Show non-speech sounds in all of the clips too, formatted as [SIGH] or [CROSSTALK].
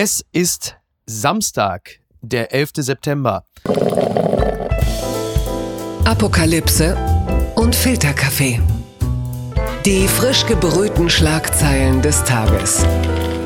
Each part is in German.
Es ist Samstag, der 11. September. Apokalypse und Filterkaffee. Die frisch gebrühten Schlagzeilen des Tages.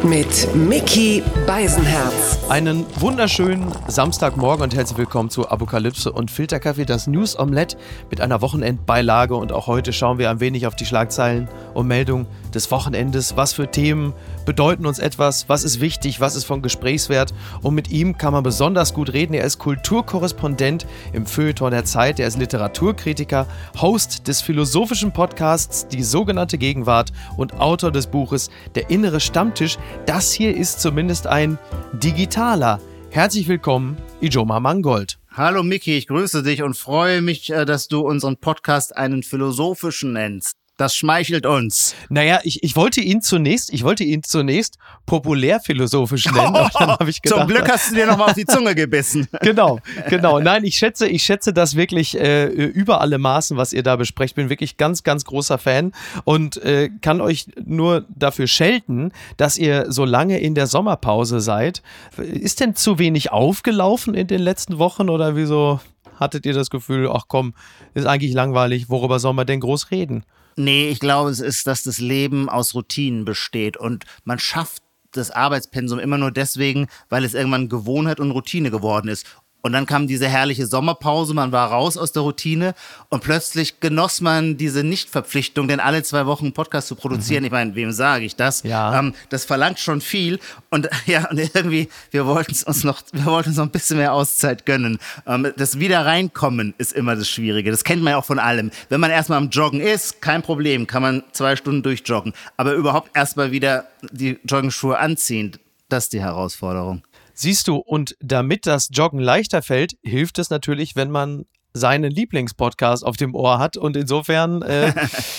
Mit Mickey Beisenherz. Einen wunderschönen Samstagmorgen und herzlich willkommen zu Apokalypse und Filterkaffee, das News Omelette mit einer Wochenendbeilage. Und auch heute schauen wir ein wenig auf die Schlagzeilen und Meldungen des Wochenendes. Was für Themen bedeuten uns etwas? Was ist wichtig? Was ist von Gesprächswert? Und mit ihm kann man besonders gut reden. Er ist Kulturkorrespondent im Feuilleton der Zeit. Er ist Literaturkritiker, Host des philosophischen Podcasts Die sogenannte Gegenwart und Autor des Buches Der innere Stammtisch. Das hier ist zumindest ein digitaler. Herzlich willkommen, Ijoma Mangold. Hallo Miki, ich grüße dich und freue mich, äh, dass du unseren Podcast einen philosophischen nennst. Das schmeichelt uns. Naja, ich, ich wollte ihn zunächst, ich wollte ihn zunächst populärphilosophisch nennen. [LAUGHS] Oh, dann ich gedacht, zum Glück hast du dir nochmal auf die Zunge gebissen. [LAUGHS] genau, genau. Nein, ich schätze, ich schätze das wirklich äh, über alle Maßen, was ihr da besprecht. Bin wirklich ganz, ganz großer Fan und äh, kann euch nur dafür schelten, dass ihr so lange in der Sommerpause seid. Ist denn zu wenig aufgelaufen in den letzten Wochen oder wieso hattet ihr das Gefühl, ach komm, ist eigentlich langweilig, worüber soll man denn groß reden? Nee, ich glaube, es ist, dass das Leben aus Routinen besteht und man schafft das Arbeitspensum immer nur deswegen, weil es irgendwann Gewohnheit und Routine geworden ist. Und dann kam diese herrliche Sommerpause, man war raus aus der Routine und plötzlich genoss man diese Nichtverpflichtung, denn alle zwei Wochen einen Podcast zu produzieren, mhm. ich meine, wem sage ich das? Ja. Ähm, das verlangt schon viel und [LAUGHS] ja, und irgendwie, wir wollten uns noch, wir wollten uns noch ein bisschen mehr Auszeit gönnen. Ähm, das Wiederreinkommen ist immer das Schwierige. Das kennt man ja auch von allem. Wenn man erstmal am Joggen ist, kein Problem, kann man zwei Stunden durchjoggen. Aber überhaupt erstmal wieder die Joggenschuhe anziehen, das ist die Herausforderung. Siehst du, und damit das Joggen leichter fällt, hilft es natürlich, wenn man seinen Lieblingspodcast auf dem Ohr hat. Und insofern äh,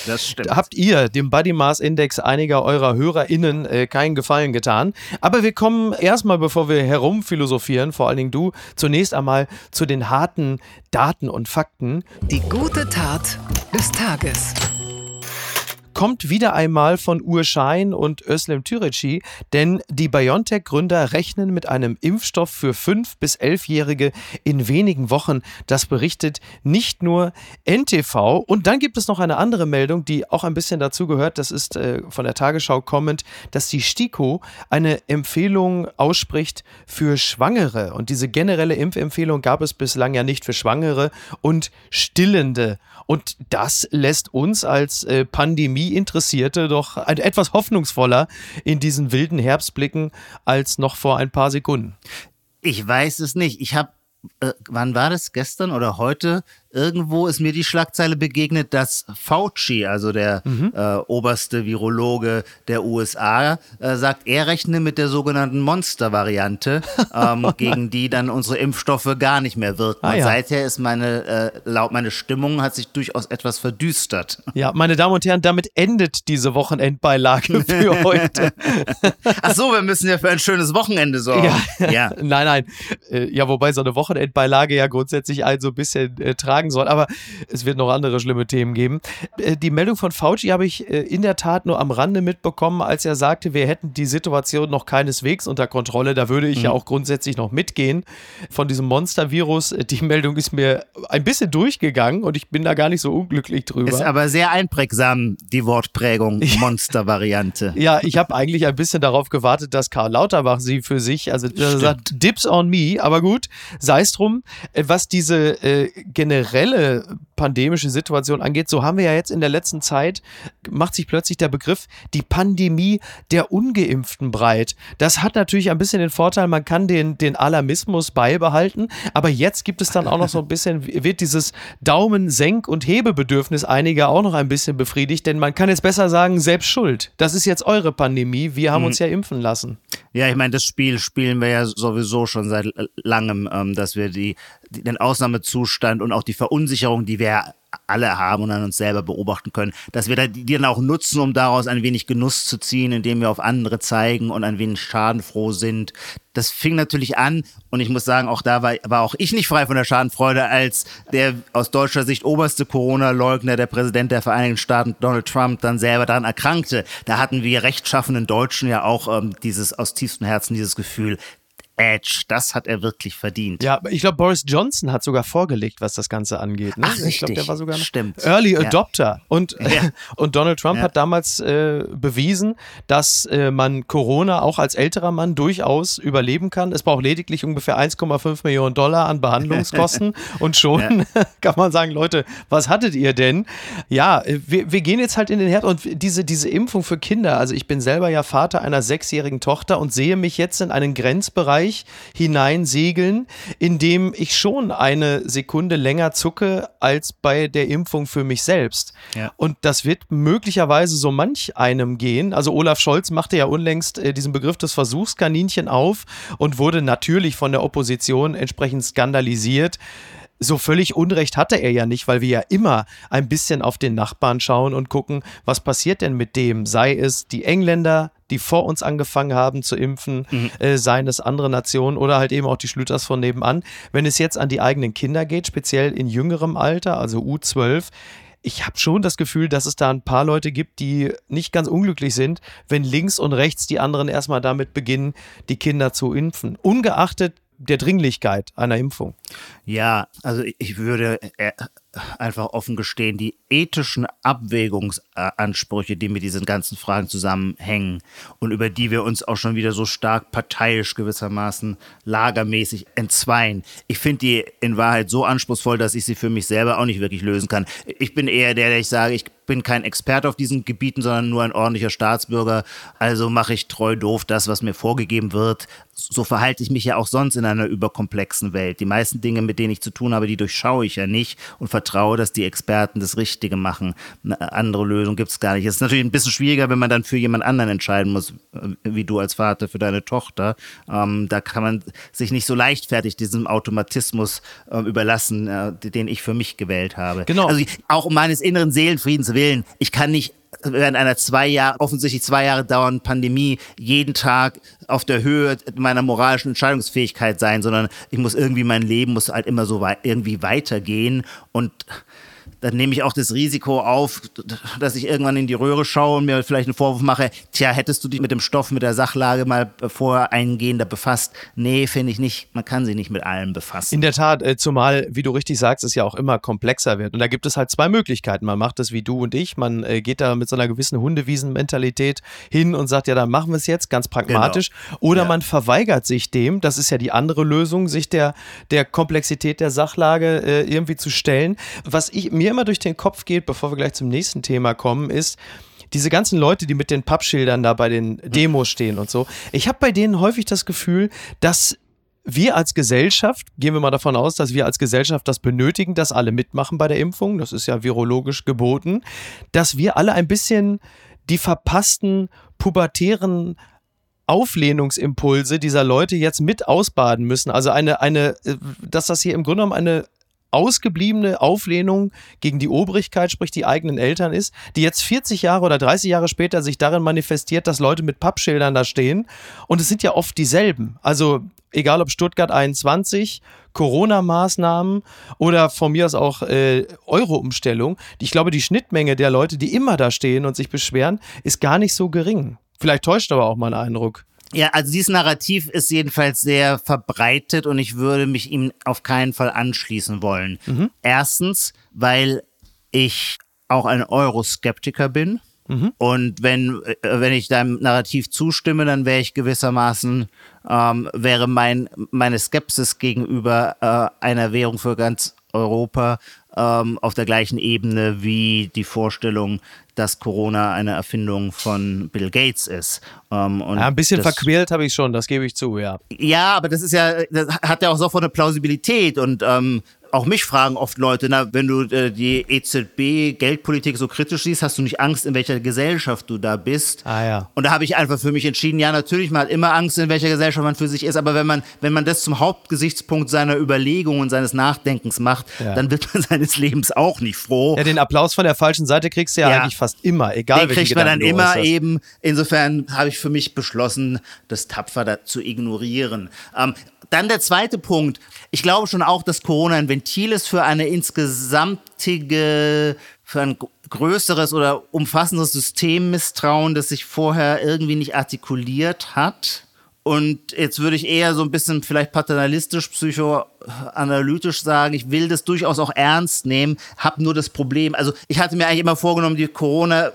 [LAUGHS] habt ihr dem Body Mass Index einiger eurer HörerInnen äh, keinen Gefallen getan. Aber wir kommen erstmal, bevor wir herumphilosophieren, vor allen Dingen du, zunächst einmal zu den harten Daten und Fakten. Die gute Tat des Tages kommt wieder einmal von Urschein und Özlem Türeci, denn die BioNTech-Gründer rechnen mit einem Impfstoff für 5- bis 11-Jährige in wenigen Wochen. Das berichtet nicht nur NTV. Und dann gibt es noch eine andere Meldung, die auch ein bisschen dazu gehört. Das ist äh, von der Tagesschau kommend, dass die STIKO eine Empfehlung ausspricht für Schwangere. Und diese generelle Impfempfehlung gab es bislang ja nicht für Schwangere und Stillende. Und das lässt uns als äh, Pandemie-Interessierte doch ein, etwas hoffnungsvoller in diesen wilden Herbst blicken als noch vor ein paar Sekunden. Ich weiß es nicht. Ich habe, äh, wann war das? Gestern oder heute irgendwo ist mir die Schlagzeile begegnet, dass Fauci, also der mhm. äh, oberste Virologe der USA, äh, sagt, er rechne mit der sogenannten Monster-Variante, [LAUGHS] ähm, oh gegen die dann unsere Impfstoffe gar nicht mehr wirken. Ah, ja. Seither ist meine, äh, laut meine Stimmung hat sich durchaus etwas verdüstert. Ja, meine Damen und Herren, damit endet diese Wochenendbeilage [LAUGHS] für heute. Ach so, wir müssen ja für ein schönes Wochenende sorgen. Ja, ja. [LAUGHS] nein, nein. Äh, ja, wobei so eine Wochenendbeilage ja grundsätzlich ein so ein bisschen äh, tragen sagen soll. Aber es wird noch andere schlimme Themen geben. Äh, die Meldung von Fauci habe ich äh, in der Tat nur am Rande mitbekommen, als er sagte, wir hätten die Situation noch keineswegs unter Kontrolle. Da würde ich mhm. ja auch grundsätzlich noch mitgehen. Von diesem Monstervirus, äh, die Meldung ist mir ein bisschen durchgegangen und ich bin da gar nicht so unglücklich drüber. Ist aber sehr einprägsam, die Wortprägung [LAUGHS] Monstervariante. ja, ich habe eigentlich ein bisschen darauf gewartet, dass Karl Lauterbach sie für sich, also sagt, Dips on me, aber gut, sei es drum. Was diese äh, generell generelle pandemische Situation angeht, so haben wir ja jetzt in der letzten Zeit, macht sich plötzlich der Begriff die Pandemie der Ungeimpften breit. Das hat natürlich ein bisschen den Vorteil, man kann den, den Alarmismus beibehalten, aber jetzt gibt es dann auch noch so ein bisschen, wird dieses Daumen-Senk- und Hebebedürfnis einiger auch noch ein bisschen befriedigt, denn man kann jetzt besser sagen, selbst schuld. Das ist jetzt eure Pandemie, wir haben mhm. uns ja impfen lassen. Ja, ich meine, das Spiel spielen wir ja sowieso schon seit langem, ähm, dass wir die, den Ausnahmezustand und auch die Verunsicherung, die wir alle haben und an uns selber beobachten können, dass wir die dann auch nutzen, um daraus ein wenig Genuss zu ziehen, indem wir auf andere zeigen und ein wenig schadenfroh sind. Das fing natürlich an und ich muss sagen, auch da war, war auch ich nicht frei von der Schadenfreude, als der aus deutscher Sicht oberste Corona-Leugner, der Präsident der Vereinigten Staaten, Donald Trump, dann selber daran erkrankte. Da hatten wir rechtschaffenen Deutschen ja auch ähm, dieses aus tiefstem Herzen dieses Gefühl, Edge, das hat er wirklich verdient. Ja, ich glaube, Boris Johnson hat sogar vorgelegt, was das Ganze angeht. Ne? Ach, ich glaube, der war sogar Stimmt. Early Adopter. [LAUGHS] Ja. Und, [LAUGHS] ja. und Donald Trump Ja. hat damals äh, bewiesen, dass äh, man Corona auch als älterer Mann durchaus überleben kann. Es braucht lediglich ungefähr 1,5 Millionen Dollar an Behandlungskosten [LAUGHS] und schon kann man sagen, Leute, was hattet ihr denn? Ja, äh, wir, wir gehen jetzt halt in den Herd und diese, diese Impfung für Kinder, also ich bin selber ja Vater einer sechsjährigen Tochter und sehe mich jetzt in einen Grenzbereich hineinsegeln, in dem ich schon eine Sekunde länger zucke als bei der Impfung für mich selbst. Ja. Und das wird möglicherweise so manch einem gehen. Also Olaf Scholz machte ja unlängst äh, diesen Begriff des Versuchskaninchen auf und wurde natürlich von der Opposition entsprechend skandalisiert. So völlig Unrecht hatte er ja nicht, weil wir ja immer ein bisschen auf den Nachbarn schauen und gucken, was passiert denn mit dem? Sei es die Engländer, die vor uns angefangen haben zu impfen, äh, seien es andere Nationen oder halt eben auch die Schlüters von nebenan. Wenn es jetzt an die eigenen Kinder geht, speziell in jüngerem Alter, also U12, ich habe schon das Gefühl, dass es da ein paar Leute gibt, die nicht ganz unglücklich sind, wenn links und rechts die anderen erstmal damit beginnen, die Kinder zu impfen. Ungeachtet der Dringlichkeit einer Impfung. Ja, also ich würde äh, einfach offen gestehen, die ethischen Abwägungsansprüche, die mit diesen ganzen Fragen zusammenhängen und über die wir uns auch schon wieder so stark parteiisch gewissermaßen lagermäßig entzweien. Ich finde die in Wahrheit so anspruchsvoll, dass ich sie für mich selber auch nicht wirklich lösen kann. Ich bin eher der, der ich sage, ich bin kein Experte auf diesen Gebieten, sondern nur ein ordentlicher Staatsbürger. Also mache ich treu doof das, was mir vorgegeben wird. So verhalte ich mich ja auch sonst in einer überkomplexen Welt. Die meisten Dinge, mit denen ich zu tun habe, die durchschaue ich ja nicht und vertraue, dass die Experten das Richtige machen. Eine andere Lösung gibt es gar nicht. Es ist natürlich ein bisschen schwieriger, wenn man dann für jemand anderen entscheiden muss, wie du als Vater für deine Tochter. Ähm, da kann man sich nicht so leichtfertig diesem Automatismus äh, überlassen, äh, den ich für mich gewählt habe. Genau. Also ich, auch um meines inneren Seelenfriedens willen. Ich kann nicht während einer zwei Jahre, offensichtlich zwei Jahre dauernden Pandemie jeden Tag auf der Höhe meiner moralischen Entscheidungsfähigkeit sein, sondern ich muss irgendwie mein Leben muss halt immer so wei irgendwie weitergehen und dann nehme ich auch das Risiko auf, dass ich irgendwann in die Röhre schaue und mir vielleicht einen Vorwurf mache, tja, hättest du dich mit dem Stoff, mit der Sachlage mal vorher eingehender befasst? Nee, finde ich nicht. Man kann sich nicht mit allem befassen. In der Tat, äh, zumal, wie du richtig sagst, es ja auch immer komplexer wird. Und da gibt es halt zwei Möglichkeiten. Man macht es wie du und ich. Man äh, geht da mit so einer gewissen Hundewiesen-Mentalität hin und sagt, ja, dann machen wir es jetzt, ganz pragmatisch. Oder Ja. man verweigert sich dem, das ist ja die andere Lösung, sich der, der Komplexität der Sachlage äh, irgendwie zu stellen. Was ich, mir immer durch den Kopf geht, bevor wir gleich zum nächsten Thema kommen, ist, diese ganzen Leute, die mit den Pappschildern da bei den Demos stehen und so, ich habe bei denen häufig das Gefühl, dass wir als Gesellschaft, gehen wir mal davon aus, dass wir als Gesellschaft das benötigen, dass alle mitmachen bei der Impfung, das ist ja virologisch geboten, dass wir alle ein bisschen die verpassten pubertären Auflehnungsimpulse dieser Leute jetzt mit ausbaden müssen. Also eine, eine, äh, dass das hier im Grunde genommen eine ausgebliebene Auflehnung gegen die Obrigkeit, sprich die eigenen Eltern ist, die jetzt 40 Jahre oder 30 Jahre später sich darin manifestiert, dass Leute mit Pappschildern da stehen. Und es sind ja oft dieselben. Also egal ob Stuttgart 21, Corona-Maßnahmen oder von mir aus auch äh, Euro-Umstellung. Ich glaube, die Schnittmenge der Leute, die immer da stehen und sich beschweren, ist gar nicht so gering. Vielleicht täuscht aber auch mein Eindruck. Ja, also dieses Narrativ ist jedenfalls sehr verbreitet und ich würde mich ihm auf keinen Fall anschließen wollen. Erstens, weil ich auch ein Euroskeptiker bin. Und wenn, äh, wenn ich deinem Narrativ zustimme, dann wäre ich gewissermaßen, ähm, wäre mein, meine Skepsis gegenüber äh, einer Währung für ganz Europa ähm, auf der gleichen Ebene wie die Vorstellung, dass Corona eine Erfindung von Bill Gates ist. Ähm, Ja, ein bisschen das, verquält habe ich schon, das gebe ich zu, ja. ja, aber das ist ja, das hat ja auch sofort eine Plausibilität und ähm, auch mich fragen oft Leute, na, wenn du äh, die EZB-Geldpolitik so kritisch siehst, hast du nicht Angst, in welcher Gesellschaft du da bist? Ah, ja. Und da habe ich einfach für mich entschieden, ja, natürlich, man hat immer Angst, in welcher Gesellschaft man für sich ist, aber wenn man, wenn man das zum Hauptgesichtspunkt seiner Überlegungen und seines Nachdenkens macht, Ja. dann wird man [LAUGHS] seines Lebens auch nicht froh. Ja, den Applaus von der falschen Seite kriegst du ja, Ja. eigentlich fast immer, egal Den kriegt man dann immer eben. Insofern habe ich für mich beschlossen, das tapfer da zu ignorieren. Ähm, dann der zweite Punkt. Ich glaube schon auch, dass Corona ein Ventil ist für eine insgesamtige, für ein gr- größeres oder umfassendes Systemmisstrauen, das sich vorher irgendwie nicht artikuliert hat. Und jetzt würde ich eher so ein bisschen vielleicht paternalistisch, psychoanalytisch sagen, ich will das durchaus auch ernst nehmen, habe nur das Problem. Also ich hatte mir eigentlich immer vorgenommen, die Corona,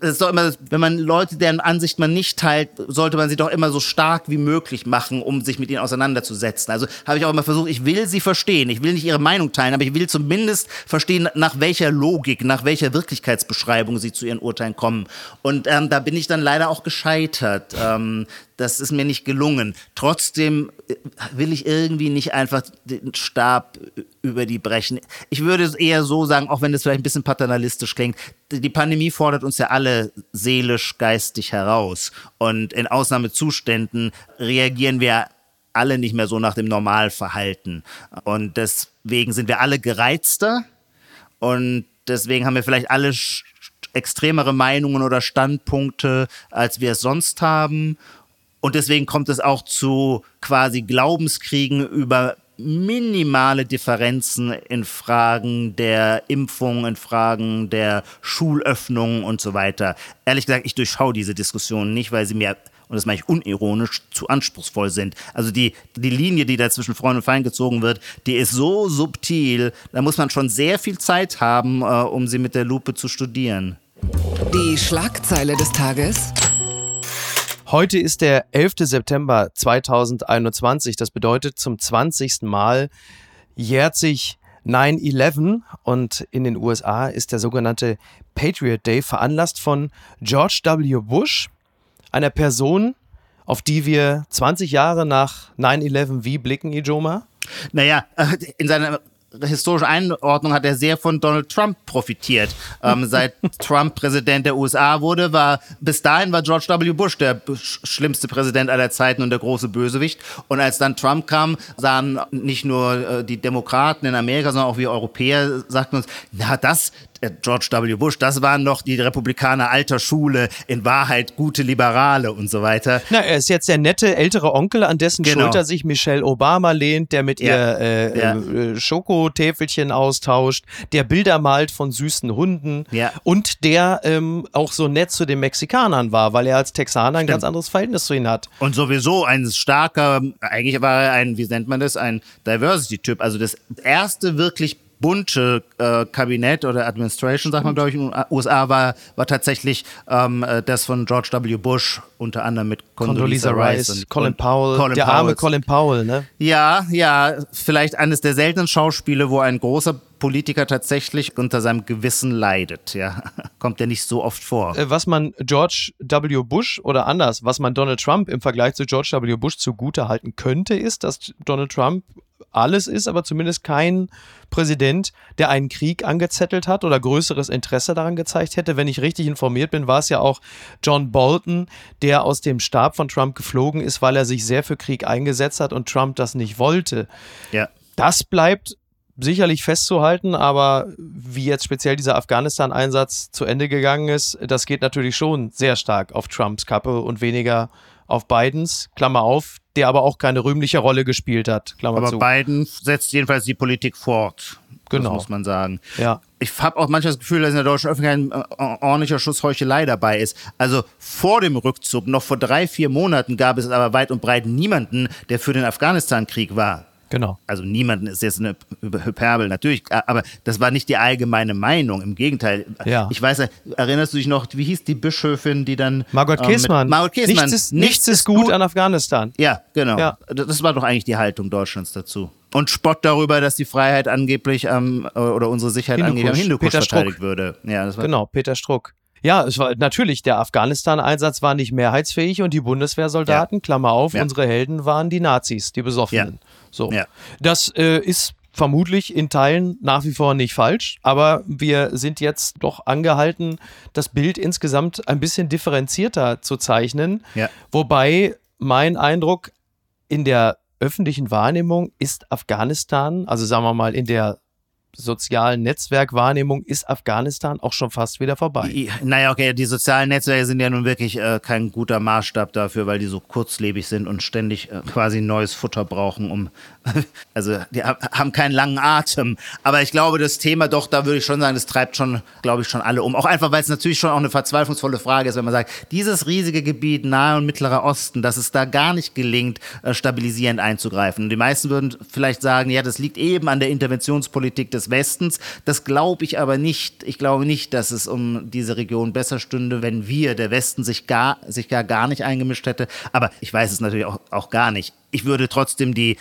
das ist doch immer, wenn man Leute, deren Ansicht man nicht teilt, sollte man sie doch immer so stark wie möglich machen, um sich mit ihnen auseinanderzusetzen. Also habe ich auch immer versucht, ich will sie verstehen, ich will nicht ihre Meinung teilen, aber ich will zumindest verstehen, nach welcher Logik, nach welcher Wirklichkeitsbeschreibung sie zu ihren Urteilen kommen. Und ähm, da bin ich dann leider auch gescheitert. Ähm, das ist mir nicht gelungen. Trotzdem äh, will ich irgendwie nicht einfach den Stab über die brechen. Ich würde es eher so sagen, auch wenn das vielleicht ein bisschen paternalistisch klingt, die Pandemie fordert uns ja alle seelisch, geistig heraus. Und in Ausnahmezuständen reagieren wir alle nicht mehr so nach dem Normalverhalten. Und deswegen sind wir alle gereizter und deswegen haben wir vielleicht alle extremere Meinungen oder Standpunkte, als wir es sonst haben. Und deswegen kommt es auch zu quasi Glaubenskriegen über minimale Differenzen in Fragen der Impfung, in Fragen der Schulöffnung und so weiter. Ehrlich gesagt, ich durchschaue diese Diskussionen nicht, weil sie mir und das meine ich unironisch, zu anspruchsvoll sind. Also die, die Linie, die da zwischen Freund und Feind gezogen wird, die ist so subtil, da muss man schon sehr viel Zeit haben, äh, um sie mit der Lupe zu studieren. Die Schlagzeile des Tages. Heute ist der 11. September 2021. Das bedeutet, zum 20. Mal jährt sich 9-11 und in den USA ist der sogenannte Patriot Day veranlasst von George W. Bush, einer Person, auf die wir 20 Jahre nach 9-11 wie blicken, Ijoma? Naja, äh, in seiner historischen Einordnung hat er sehr von Donald Trump profitiert. [LAUGHS] Ähm, seit Trump Präsident der USA wurde, war bis dahin war George W. Bush der sch- schlimmste Präsident aller Zeiten und der große Bösewicht. Und als dann Trump kam, sahen nicht nur äh, die Demokraten in Amerika, sondern auch wir Europäer sagten uns, na das, George W. Bush, das waren noch die Republikaner alter Schule, in Wahrheit gute Liberale und so weiter. Na, er ist jetzt der nette ältere Onkel, an dessen Genau. Schulter sich Michelle Obama lehnt, der mit Ja. ihr äh, Ja. äh, Schokotäfelchen austauscht, der Bilder malt von süßen Hunden Ja. und der ähm, auch so nett zu den Mexikanern war, weil er als Texaner ein ganz anderes Verhältnis zu ihnen hat. Und sowieso ein starker, eigentlich war er ein, wie nennt man das, ein Diversity-Typ. Also das erste wirklich bunte äh, Kabinett oder Administration, sagt man, glaube ich, in den USA war, war tatsächlich ähm, äh, das von George W. Bush, unter anderem mit Condoleezza Rice, und- Colin Powell, Colin der arme Powell. Colin Powell, ne? Ja, ja, vielleicht eines der seltenen Schauspiele, wo ein großer Politiker tatsächlich unter seinem Gewissen leidet. Ja, [LAUGHS] kommt ja nicht so oft vor. Äh, Was man George W. Bush oder anders, was man Donald Trump im Vergleich zu George W. Bush zugute halten könnte, ist, dass Donald Trump alles ist, aber zumindest kein Präsident, der einen Krieg angezettelt hat oder größeres Interesse daran gezeigt hätte. Wenn ich richtig informiert bin, war es ja auch John Bolton, der aus dem Stab von Trump geflogen ist, weil er sich sehr für Krieg eingesetzt hat und Trump das nicht wollte. Ja. Das bleibt sicherlich festzuhalten, aber wie jetzt speziell dieser Afghanistan-Einsatz zu Ende gegangen ist, das geht natürlich schon sehr stark auf Trumps Kappe und weniger auf Bidens, Klammer auf, der aber auch keine rühmliche Rolle gespielt hat, Klammer Aber zu. Biden setzt jedenfalls die Politik fort. Genau. Das muss man sagen. Ja. Ich habe auch manchmal das Gefühl, dass in der deutschen Öffentlichkeit ein äh, ordentlicher Schuss Heuchelei dabei ist. Also vor dem Rückzug, noch vor drei, vier Monaten, gab es aber weit und breit niemanden, der für den Afghanistan-Krieg war. Genau. Also niemanden ist jetzt eine Hyperbel, natürlich, aber das war nicht die allgemeine Meinung. Im Gegenteil. Ja. Ich weiß, erinnerst du dich noch, wie hieß die Bischöfin, die dann. Margot ähm, Käßmann. Margot Käßmann. Nichts ist, nichts ist gut an Afghanistan. Ja, genau. Ja. Das war doch eigentlich die Haltung Deutschlands dazu. Und Spott darüber, dass die Freiheit angeblich am, oder unsere Sicherheit angeblich am Hindukusch. Hindukusch Peter Struck. verteidigt würde. Ja, das war Genau, Peter Struck. Ja, es war natürlich, der Afghanistan-Einsatz war nicht mehrheitsfähig und die Bundeswehrsoldaten, Klammer auf, Ja. unsere Helden waren die Nazis, die Besoffenen. Ja. So. Ja. Das äh, ist vermutlich in Teilen nach wie vor nicht falsch, aber wir sind jetzt doch angehalten, das Bild insgesamt ein bisschen differenzierter zu zeichnen. Ja. Wobei mein Eindruck in der öffentlichen Wahrnehmung ist Afghanistan, also sagen wir mal in der sozialen Netzwerkwahrnehmung ist Afghanistan auch schon fast wieder vorbei. Naja, okay, die sozialen Netzwerke sind ja nun wirklich äh, kein guter Maßstab dafür, weil die so kurzlebig sind und ständig äh, quasi neues Futter brauchen, um. [LAUGHS] Also, die ha- haben keinen langen Atem. Aber ich glaube, das Thema doch, da würde ich schon sagen, das treibt schon, glaube ich, schon alle um. Auch einfach, weil es natürlich schon auch eine verzweiflungsvolle Frage ist, wenn man sagt, dieses riesige Gebiet Nahe und Mittlerer Osten, dass es da gar nicht gelingt, äh, stabilisierend einzugreifen. Und die meisten würden vielleicht sagen, ja, das liegt eben an der Interventionspolitik des Westens. Das glaube ich aber nicht. Ich glaube nicht, dass es um diese Region besser stünde, wenn wir, der Westen, sich gar, sich gar, gar nicht eingemischt hätte. Aber ich weiß es natürlich auch, auch gar nicht. Ich würde trotzdem die,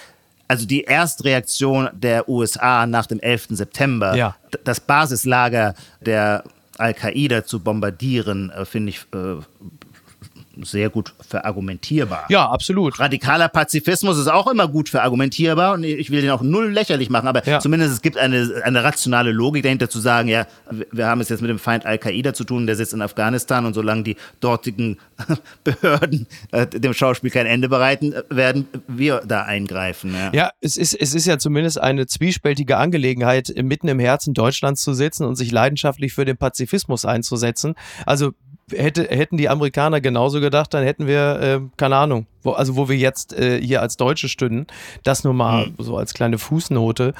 also die Erstreaktion der USA nach dem 11. September, Ja. das Basislager der Al-Qaida zu bombardieren, äh, finde ich äh, sehr gut verargumentierbar. Ja, absolut. Radikaler Pazifismus ist auch immer gut verargumentierbar und ich will den auch null lächerlich machen, aber Ja. zumindest es gibt eine, eine rationale Logik dahinter zu sagen, ja, wir- haben es jetzt mit dem Feind Al-Qaida zu tun, der sitzt in Afghanistan und solange die dortigen [LAUGHS] Behörden äh, dem Schauspiel kein Ende bereiten, äh, werden wir da eingreifen. Ja. Ja, es ist, es ist ja zumindest eine zwiespältige Angelegenheit, mitten im Herzen Deutschlands zu sitzen und sich leidenschaftlich für den Pazifismus einzusetzen. Also hätte, hätten die Amerikaner genauso gedacht, dann hätten wir, äh, keine Ahnung, wo, also wo wir jetzt äh, hier als Deutsche stünden. Das nur mal Hm. so als kleine Fußnote.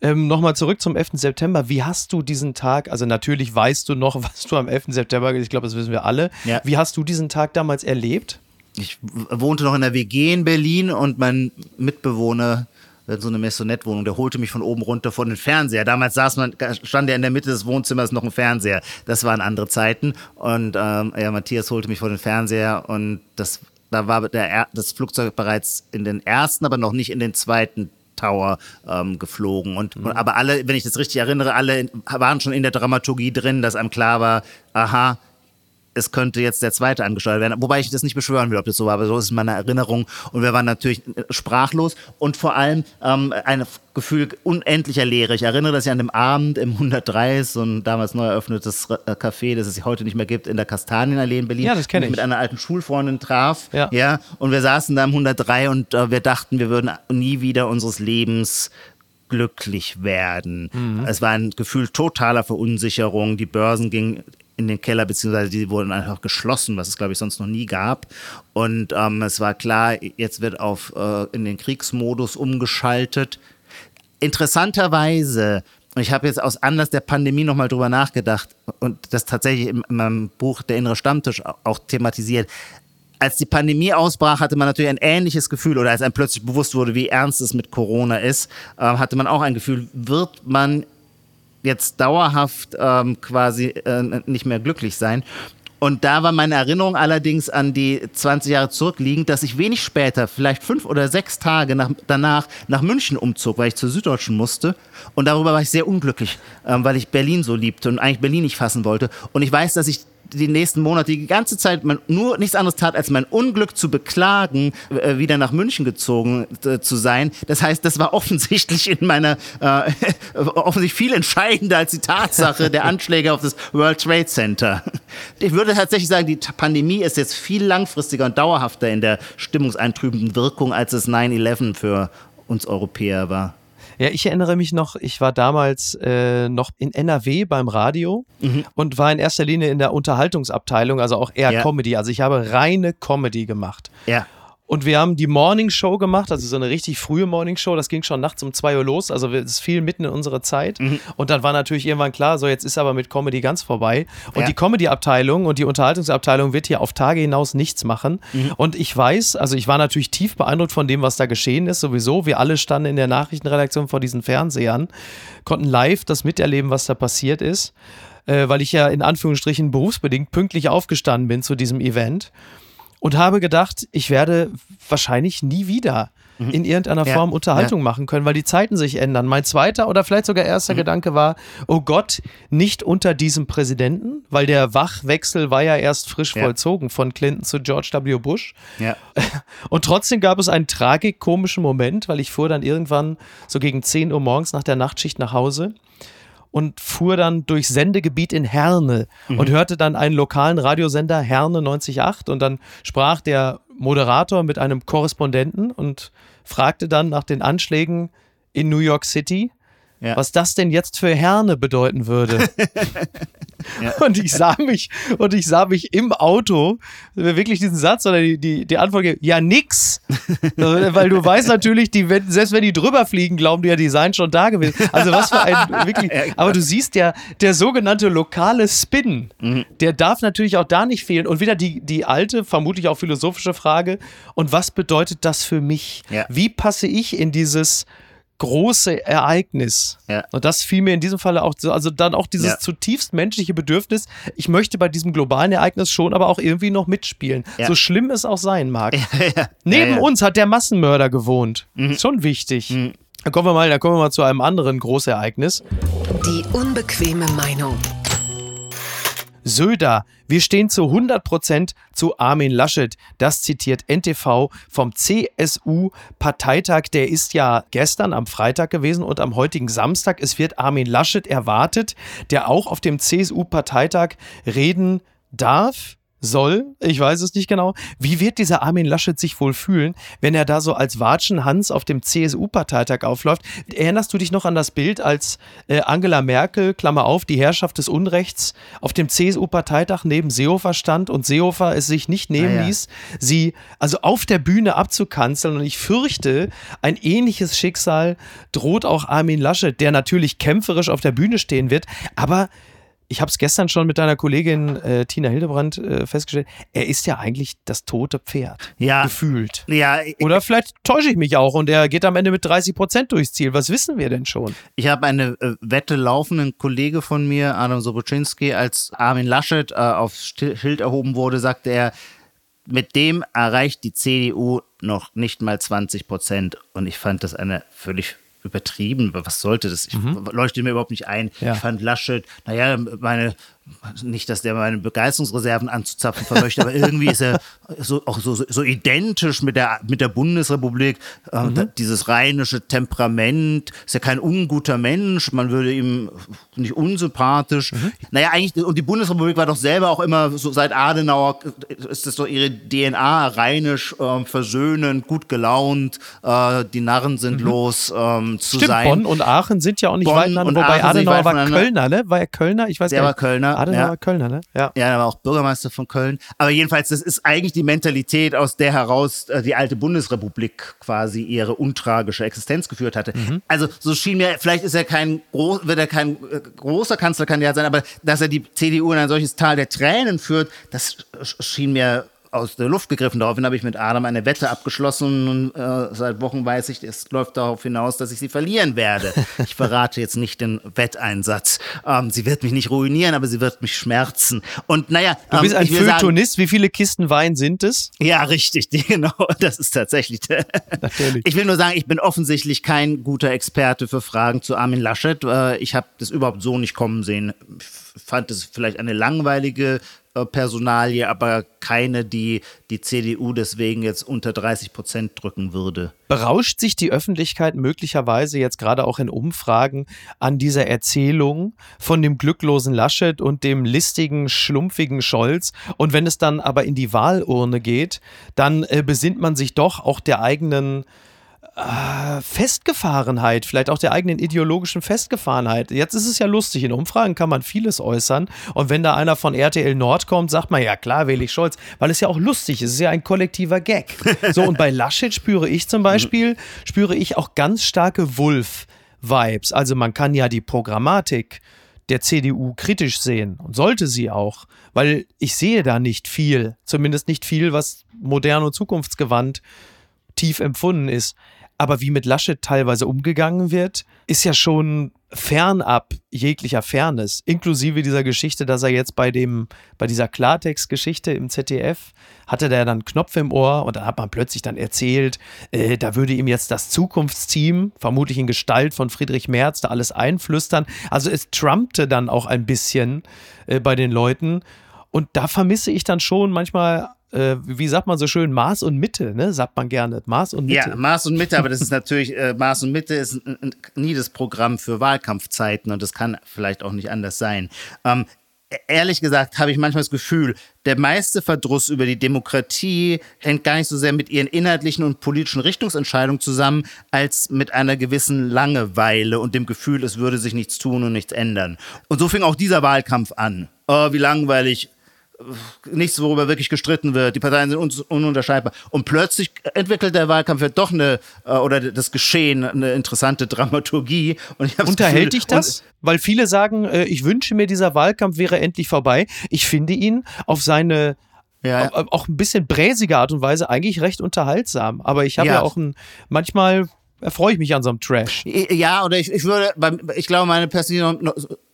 Ähm, Nochmal zurück zum 11. September. Wie hast du diesen Tag, also natürlich weißt du noch, [LAUGHS] was du am 11. September, ich glaube, das wissen wir alle. Ja. Wie hast du diesen Tag damals erlebt? Ich wohnte noch in der WG in Berlin und mein Mitbewohner so eine Maisonette-Wohnung, der holte mich von oben runter vor den Fernseher. Damals saß man, stand ja in der Mitte des Wohnzimmers noch ein Fernseher. Das waren andere Zeiten. Und ähm, ja, Matthias holte mich vor den Fernseher und das, da war der, er- das Flugzeug bereits in den ersten, aber noch nicht in den zweiten Tower ähm, geflogen. Und, und aber alle, wenn ich das richtig erinnere, alle waren schon in der Dramaturgie drin, dass einem klar war, aha, es könnte jetzt der zweite angesteuert werden. Wobei ich das nicht beschwören will, ob das so war, aber so ist es in meiner Erinnerung. Und wir waren natürlich äh, sprachlos und vor allem ähm, ein Gefühl unendlicher Leere. Ich erinnere, dass ich an dem Abend im 103, so ein damals neu eröffnetes äh, Café, das es heute nicht mehr gibt, in der Kastanienallee in Berlin, Ja, das ich. mit einer alten Schulfreundin traf. Ja. ja und wir saßen da im 103 und äh, wir dachten, wir würden nie wieder unseres Lebens glücklich werden. Mhm. Es war ein Gefühl totaler Verunsicherung. Die Börsen gingen in den Keller, beziehungsweise die wurden einfach geschlossen, was es, glaube ich, sonst noch nie gab. Und ähm, es war klar, jetzt wird auf äh, in den Kriegsmodus umgeschaltet. Interessanterweise, und ich habe jetzt aus Anlass der Pandemie nochmal drüber nachgedacht und das tatsächlich in, in meinem Buch Der innere Stammtisch auch, thematisiert. Als die Pandemie ausbrach, hatte man natürlich ein ähnliches Gefühl, oder als einem plötzlich bewusst wurde, wie ernst es mit Corona ist, äh, hatte man auch ein Gefühl, wird man jetzt dauerhaft ähm, quasi äh, nicht mehr glücklich sein. Und da war meine Erinnerung allerdings an die 20 Jahre zurückliegend, dass ich wenig später, vielleicht fünf oder sechs Tage nach, danach nach München umzog, weil ich zur Süddeutschen musste. Und darüber war ich sehr unglücklich, ähm, weil ich Berlin so liebte und eigentlich Berlin nicht fassen wollte. Und ich weiß, dass ich die nächsten Monate die ganze Zeit man nur nichts anderes tat, als mein Unglück zu beklagen, äh, wieder nach München gezogen äh, zu sein. Das heißt, das war offensichtlich in meiner, äh, [LAUGHS] offensichtlich viel entscheidender als die Tatsache der Anschläge auf das World Trade Center. Ich würde tatsächlich sagen, die Pandemie ist jetzt viel langfristiger und dauerhafter in der stimmungseintrübenden Wirkung, als es 9-11 für uns Europäer war. Ja, ich erinnere mich noch, ich war damals äh, noch in NRW beim Radio und war in erster Linie in der Unterhaltungsabteilung, also auch eher Ja. Comedy. Also ich habe reine Comedy gemacht. Ja. Und wir haben die Morning Show gemacht, also so eine richtig frühe Morning Show. Das ging schon nachts um 2 Uhr los. Also es fiel mitten in unsere Zeit. Und dann war natürlich irgendwann klar, so jetzt ist aber mit Comedy ganz vorbei. Und Ja. die Comedy-Abteilung und die Unterhaltungsabteilung wird hier auf Tage hinaus nichts machen. Und ich weiß, also ich war natürlich tief beeindruckt von dem, was da geschehen ist. Sowieso, wir alle standen in der Nachrichtenredaktion vor diesen Fernsehern, konnten live das miterleben, was da passiert ist. Äh, weil ich ja in Anführungsstrichen berufsbedingt pünktlich aufgestanden bin zu diesem Event und habe gedacht, ich werde wahrscheinlich nie wieder in irgendeiner Ja, Form Unterhaltung machen können, weil die Zeiten sich ändern. Mein zweiter oder vielleicht sogar erster Gedanke war, oh Gott, nicht unter diesem Präsidenten, weil der Wachwechsel war ja erst frisch Ja. vollzogen von Clinton zu George W. Bush. Ja. [LAUGHS] Und trotzdem gab es einen tragikomischen Moment, weil ich fuhr dann irgendwann so gegen 10 Uhr morgens nach der Nachtschicht nach Hause und fuhr dann durchs Sendegebiet in Herne und hörte dann einen lokalen Radiosender Herne 98.8 und dann sprach der Moderator mit einem Korrespondenten und fragte dann nach den Anschlägen in New York City, Ja. was das denn jetzt für Herne bedeuten würde. [LAUGHS] Und ich sah mich, und ich sah mich im Auto, wirklich diesen Satz oder die, die, die Antwort, ja nix. [LAUGHS] Weil du weißt natürlich, die, wenn, selbst wenn die drüber fliegen, glauben die ja, die seien schon da gewesen. Also was für ein [LAUGHS] wirklich, aber du siehst ja, der sogenannte lokale Spin, der darf natürlich auch da nicht fehlen. Und wieder die, die alte, vermutlich auch philosophische Frage, und was bedeutet das für mich? Ja. Wie passe ich in dieses große Ereignis. Ja. Und das fiel mir in diesem Falle auch so, also dann auch dieses Ja. zutiefst menschliche Bedürfnis, ich möchte bei diesem globalen Ereignis schon aber auch irgendwie noch mitspielen. Ja. So schlimm es auch sein mag. [LAUGHS] ja. Neben ja, Mhm. ja. uns hat der Massenmörder gewohnt. Ist schon wichtig. Dann kommen wir mal, dann kommen wir mal zu einem anderen Großereignis. Die unbequeme Meinung. Söder, wir stehen zu 100% zu Armin Laschet. Das zitiert NTV vom CSU-Parteitag. Der ist ja gestern am Freitag gewesen und am heutigen Samstag. Es wird Armin Laschet erwartet, der auch auf dem CSU-Parteitag reden darf. Soll, ich weiß es nicht genau. Wie wird dieser Armin Laschet sich wohl fühlen, wenn er da so als Watschenhans auf dem CSU-Parteitag aufläuft? Erinnerst du dich noch an das Bild, als äh, Angela Merkel, Klammer auf, die Herrschaft des Unrechts, auf dem CSU-Parteitag neben Seehofer stand und Seehofer es sich nicht nehmen Ah, ja. ließ, sie also auf der Bühne abzukanzeln? Und ich fürchte, ein ähnliches Schicksal droht auch Armin Laschet, der natürlich kämpferisch auf der Bühne stehen wird, aber ich habe es gestern schon mit deiner Kollegin äh, Tina Hildebrand äh, festgestellt, er ist ja eigentlich das tote Pferd. Ja. Gefühlt. Ja, Oder vielleicht täusche ich mich auch und er geht am Ende mit 30 Prozent durchs Ziel. Was wissen wir denn schon? ich habe eine äh, Wette laufen, ein Kollege von mir, Adam Soboczynski, als Armin Laschet äh, aufs Schild erhoben wurde, sagte er, mit dem erreicht die CDU noch nicht mal 20 Prozent. Und ich fand das eine völlig übertrieben. Was sollte das? Ich leuchte mir überhaupt nicht ein. Ja. Ich fand Laschet, naja, meine, nicht, dass der meine Begeisterungsreserven anzuzapfen vermöchte, aber irgendwie ist er so, auch so, so, identisch mit der, mit der Bundesrepublik. Äh, da, dieses rheinische Temperament, ist ja kein unguter Mensch, man würde ihm nicht unsympathisch. Naja, eigentlich, und die Bundesrepublik war doch selber auch immer, so seit Adenauer äh, ist das doch ihre DNA, rheinisch, ähm, versöhnend, gut gelaunt, äh, die Narren sind los ähm, zu Stimmt, sein. Bonn und Aachen sind ja auch nicht Bonn weit wobei nicht Adenauer war. Kölner, ne? War er Kölner? Ich weiß Der gar war nicht. Kölner, Adenauer ja. war Kölner, ne? Ja. Ja, er war auch Bürgermeister von Köln. Aber jedenfalls, das ist eigentlich die Mentalität, aus der heraus äh, die alte Bundesrepublik quasi ihre untragische Existenz geführt hatte. Also so schien mir, vielleicht ist er kein wird er kein äh, großer Kanzlerkandidat sein, aber dass er die CDU in ein solches Tal der Tränen führt, das sch- schien mir aus der Luft gegriffen. Daraufhin habe ich mit Adam eine Wette abgeschlossen und äh, seit Wochen weiß ich, es läuft darauf hinaus, dass ich sie verlieren werde. [LAUGHS] Ich verrate jetzt nicht den Wetteinsatz. Ähm, sie wird mich nicht ruinieren, aber sie wird mich schmerzen. Und naja, Du bist ähm, ein Feuilletonist. Wie viele Kisten Wein sind es? ja, richtig, die- [LAUGHS] genau. Das ist tatsächlich. der- Natürlich. Ich will nur sagen, ich bin offensichtlich kein guter Experte für Fragen zu Armin Laschet. Äh, Ich habe das überhaupt so nicht kommen sehen. Ich fand es vielleicht eine langweilige Personalie, aber keine, die die CDU deswegen jetzt unter 30 Prozent drücken würde. Berauscht sich die Öffentlichkeit möglicherweise jetzt gerade auch in Umfragen an dieser Erzählung von dem glücklosen Laschet und dem listigen, schlumpfigen Scholz? Und wenn es dann aber in die Wahlurne geht, dann äh, besinnt man sich doch auch der eigenen äh, Festgefahrenheit, vielleicht auch der eigenen ideologischen Festgefahrenheit. Jetzt ist es ja lustig, in Umfragen kann man vieles äußern. Und wenn da einer von RTL Nord kommt, sagt man, ja klar, wähle ich Scholz, weil es ja auch lustig ist, es ist ja ein kollektiver Gag. [LAUGHS] So, und bei Laschet spüre ich zum Beispiel, spüre ich auch ganz starke Wulf-Vibes. Also man kann ja die Programmatik der CDU kritisch sehen und sollte sie auch, weil ich sehe da nicht viel, zumindest nicht viel, was modern und zukunftsgewandt tief empfunden ist. Aber wie mit Laschet teilweise umgegangen wird, ist ja schon fernab jeglicher Fairness, inklusive dieser Geschichte, dass er jetzt bei dem, bei dieser Klartext-Geschichte im ZDF hatte der dann Knopf im Ohr und dann hat man plötzlich dann erzählt, äh, da würde ihm jetzt das Zukunftsteam, vermutlich in Gestalt von Friedrich Merz, da alles einflüstern. Also es trumpte dann auch ein bisschen äh, bei den Leuten. Und da vermisse ich dann schon manchmal äh, wie sagt man so schön, Maß und Mitte, ne? Sagt man gerne. Maß und Mitte. Ja, Maß und Mitte, aber das ist [LAUGHS] natürlich, äh, Maß und Mitte ist nie das Programm für Wahlkampfzeiten und das kann vielleicht auch nicht anders sein. Ähm, ehrlich gesagt habe ich manchmal das Gefühl, der meiste Verdruss über die Demokratie hängt gar nicht so sehr mit ihren inhaltlichen und politischen Richtungsentscheidungen zusammen, als mit einer gewissen Langeweile und dem Gefühl, es würde sich nichts tun und nichts ändern. Und so fing auch dieser Wahlkampf an. Oh, wie langweilig, nichts, worüber wirklich gestritten wird. Die Parteien sind un ununterscheidbar. Und plötzlich entwickelt der Wahlkampf ja doch eine, äh, oder das Geschehen, eine interessante Dramaturgie. Und Unterhält dich das? Weil viele sagen, äh, ich wünsche mir, dieser Wahlkampf wäre endlich vorbei. Ich finde ihn auf seine ja. auch ein bisschen bräsige Art und Weise eigentlich recht unterhaltsam. Aber ich habe ja. ja auch ein, manchmal erfreue ich mich an so einem Trash. Ja, oder ich, ich würde, ich glaube, meine Perspektive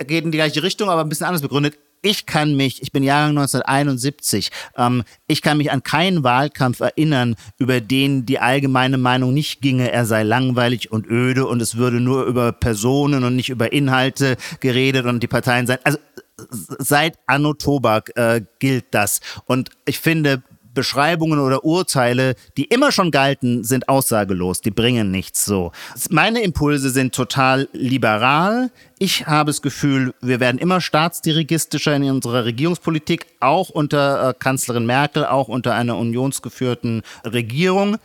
geht in die gleiche Richtung, aber ein bisschen anders begründet ich kann mich, ich bin Jahrgang 1971, ähm, ich kann mich an keinen Wahlkampf erinnern, über den die allgemeine Meinung nicht ginge, er sei langweilig und öde und es würde nur über Personen und nicht über Inhalte geredet und die Parteien seien. Also seit Anno Tobak äh, gilt das. Und ich finde, Beschreibungen oder Urteile, die immer schon galten, sind aussagelos, die bringen nichts so. Meine Impulse sind total liberal. Ich habe das Gefühl, wir werden immer staatsdirigistischer in unserer Regierungspolitik, auch unter äh, Kanzlerin Merkel, auch unter einer unionsgeführten Regierung.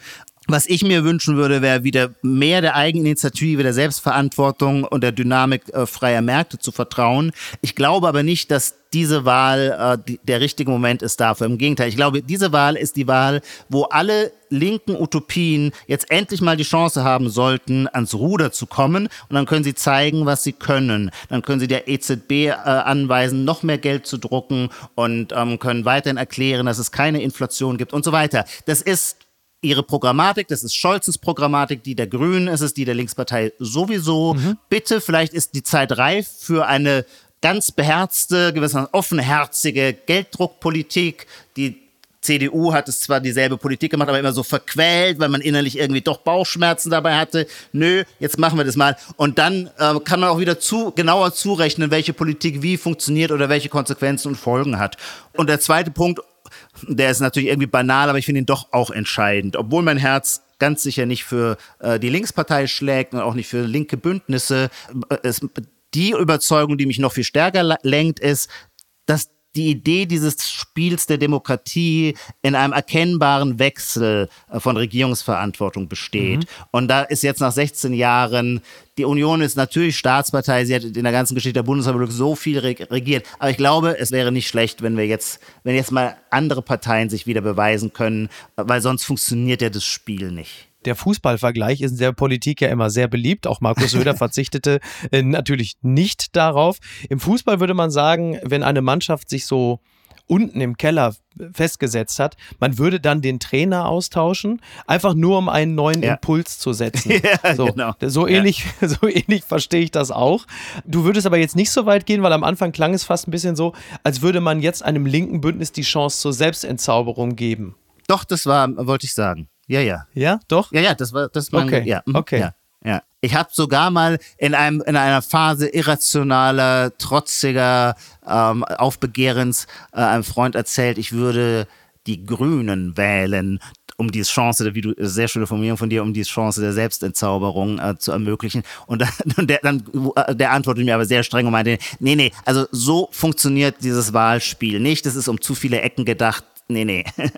Was ich mir wünschen würde, wäre wieder mehr der Eigeninitiative, der Selbstverantwortung und der Dynamik äh, freier Märkte zu vertrauen. Ich glaube aber nicht, dass diese Wahl äh, die, der richtige Moment ist dafür. Im Gegenteil, ich glaube, diese Wahl ist die Wahl, wo alle linken Utopien jetzt endlich mal die Chance haben sollten, ans Ruder zu kommen. Und dann können sie zeigen, was sie können. Dann können sie der EZB äh, anweisen, noch mehr Geld zu drucken und ähm, können weiterhin erklären, dass es keine Inflation gibt und so weiter. Das ist ihre Programmatik, das ist Scholzes Programmatik, die der Grünen, es ist die der Linkspartei sowieso. Mhm. Bitte, vielleicht ist die Zeit reif für eine ganz beherzte, gewissermaßen offenherzige Gelddruckpolitik. Die CDU hat es zwar dieselbe Politik gemacht, aber immer so verquält, weil man innerlich irgendwie doch Bauchschmerzen dabei hatte. Nö, jetzt machen wir das mal. Und dann äh, kann man auch wieder zu, genauer zurechnen, welche Politik wie funktioniert oder welche Konsequenzen und Folgen hat. Und der zweite Punkt, der ist natürlich irgendwie banal, aber ich finde ihn doch auch entscheidend. Obwohl mein Herz ganz sicher nicht für äh, die Linkspartei schlägt und auch nicht für linke Bündnisse. Äh, es, die Überzeugung, die mich noch viel stärker lenkt, ist, dass die Idee dieses Spiels der Demokratie in einem erkennbaren Wechsel äh, von Regierungsverantwortung besteht. Mhm. Und da ist jetzt nach 16 Jahren, die Union ist natürlich Staatspartei, sie hat in der ganzen Geschichte der Bundesrepublik so viel regiert, aber ich glaube, es wäre nicht schlecht, wenn wir jetzt, wenn jetzt mal andere Parteien sich wieder beweisen können, weil sonst funktioniert ja das Spiel nicht der Fußballvergleich ist in der Politik ja immer sehr beliebt. Auch Markus Söder [LAUGHS] verzichtete äh, natürlich nicht darauf. Im Fußball würde man sagen, wenn eine Mannschaft sich so unten im Keller festgesetzt hat, man würde dann den Trainer austauschen, einfach nur um einen neuen ja. Impuls zu setzen. [LAUGHS] ja, so, genau. so ähnlich, ja. [LAUGHS] so ähnlich verstehe ich das auch. Du würdest aber jetzt nicht so weit gehen, weil am Anfang klang es fast ein bisschen so, als würde man jetzt einem linken Bündnis die Chance zur Selbstentzauberung geben. Doch, das war, wollte ich sagen. Ja, ja. Ja, doch? Ja, ja, das war das mein, Okay. Ja, mhm, okay. Ja, ja. Ich habe sogar mal in einem in einer Phase irrationaler, trotziger ähm, Aufbegehrens äh, einem Freund erzählt, ich würde die Grünen wählen, um die Chance, wie du sehr schöne Formulierung von dir, um die Chance der Selbstentzauberung äh, zu ermöglichen. Und dann, [LAUGHS] der, dann äh, der antwortet mir aber sehr streng und meinte, nee, nee, also so funktioniert dieses Wahlspiel nicht. Das ist um zu viele Ecken gedacht. Nee, nee. [LAUGHS]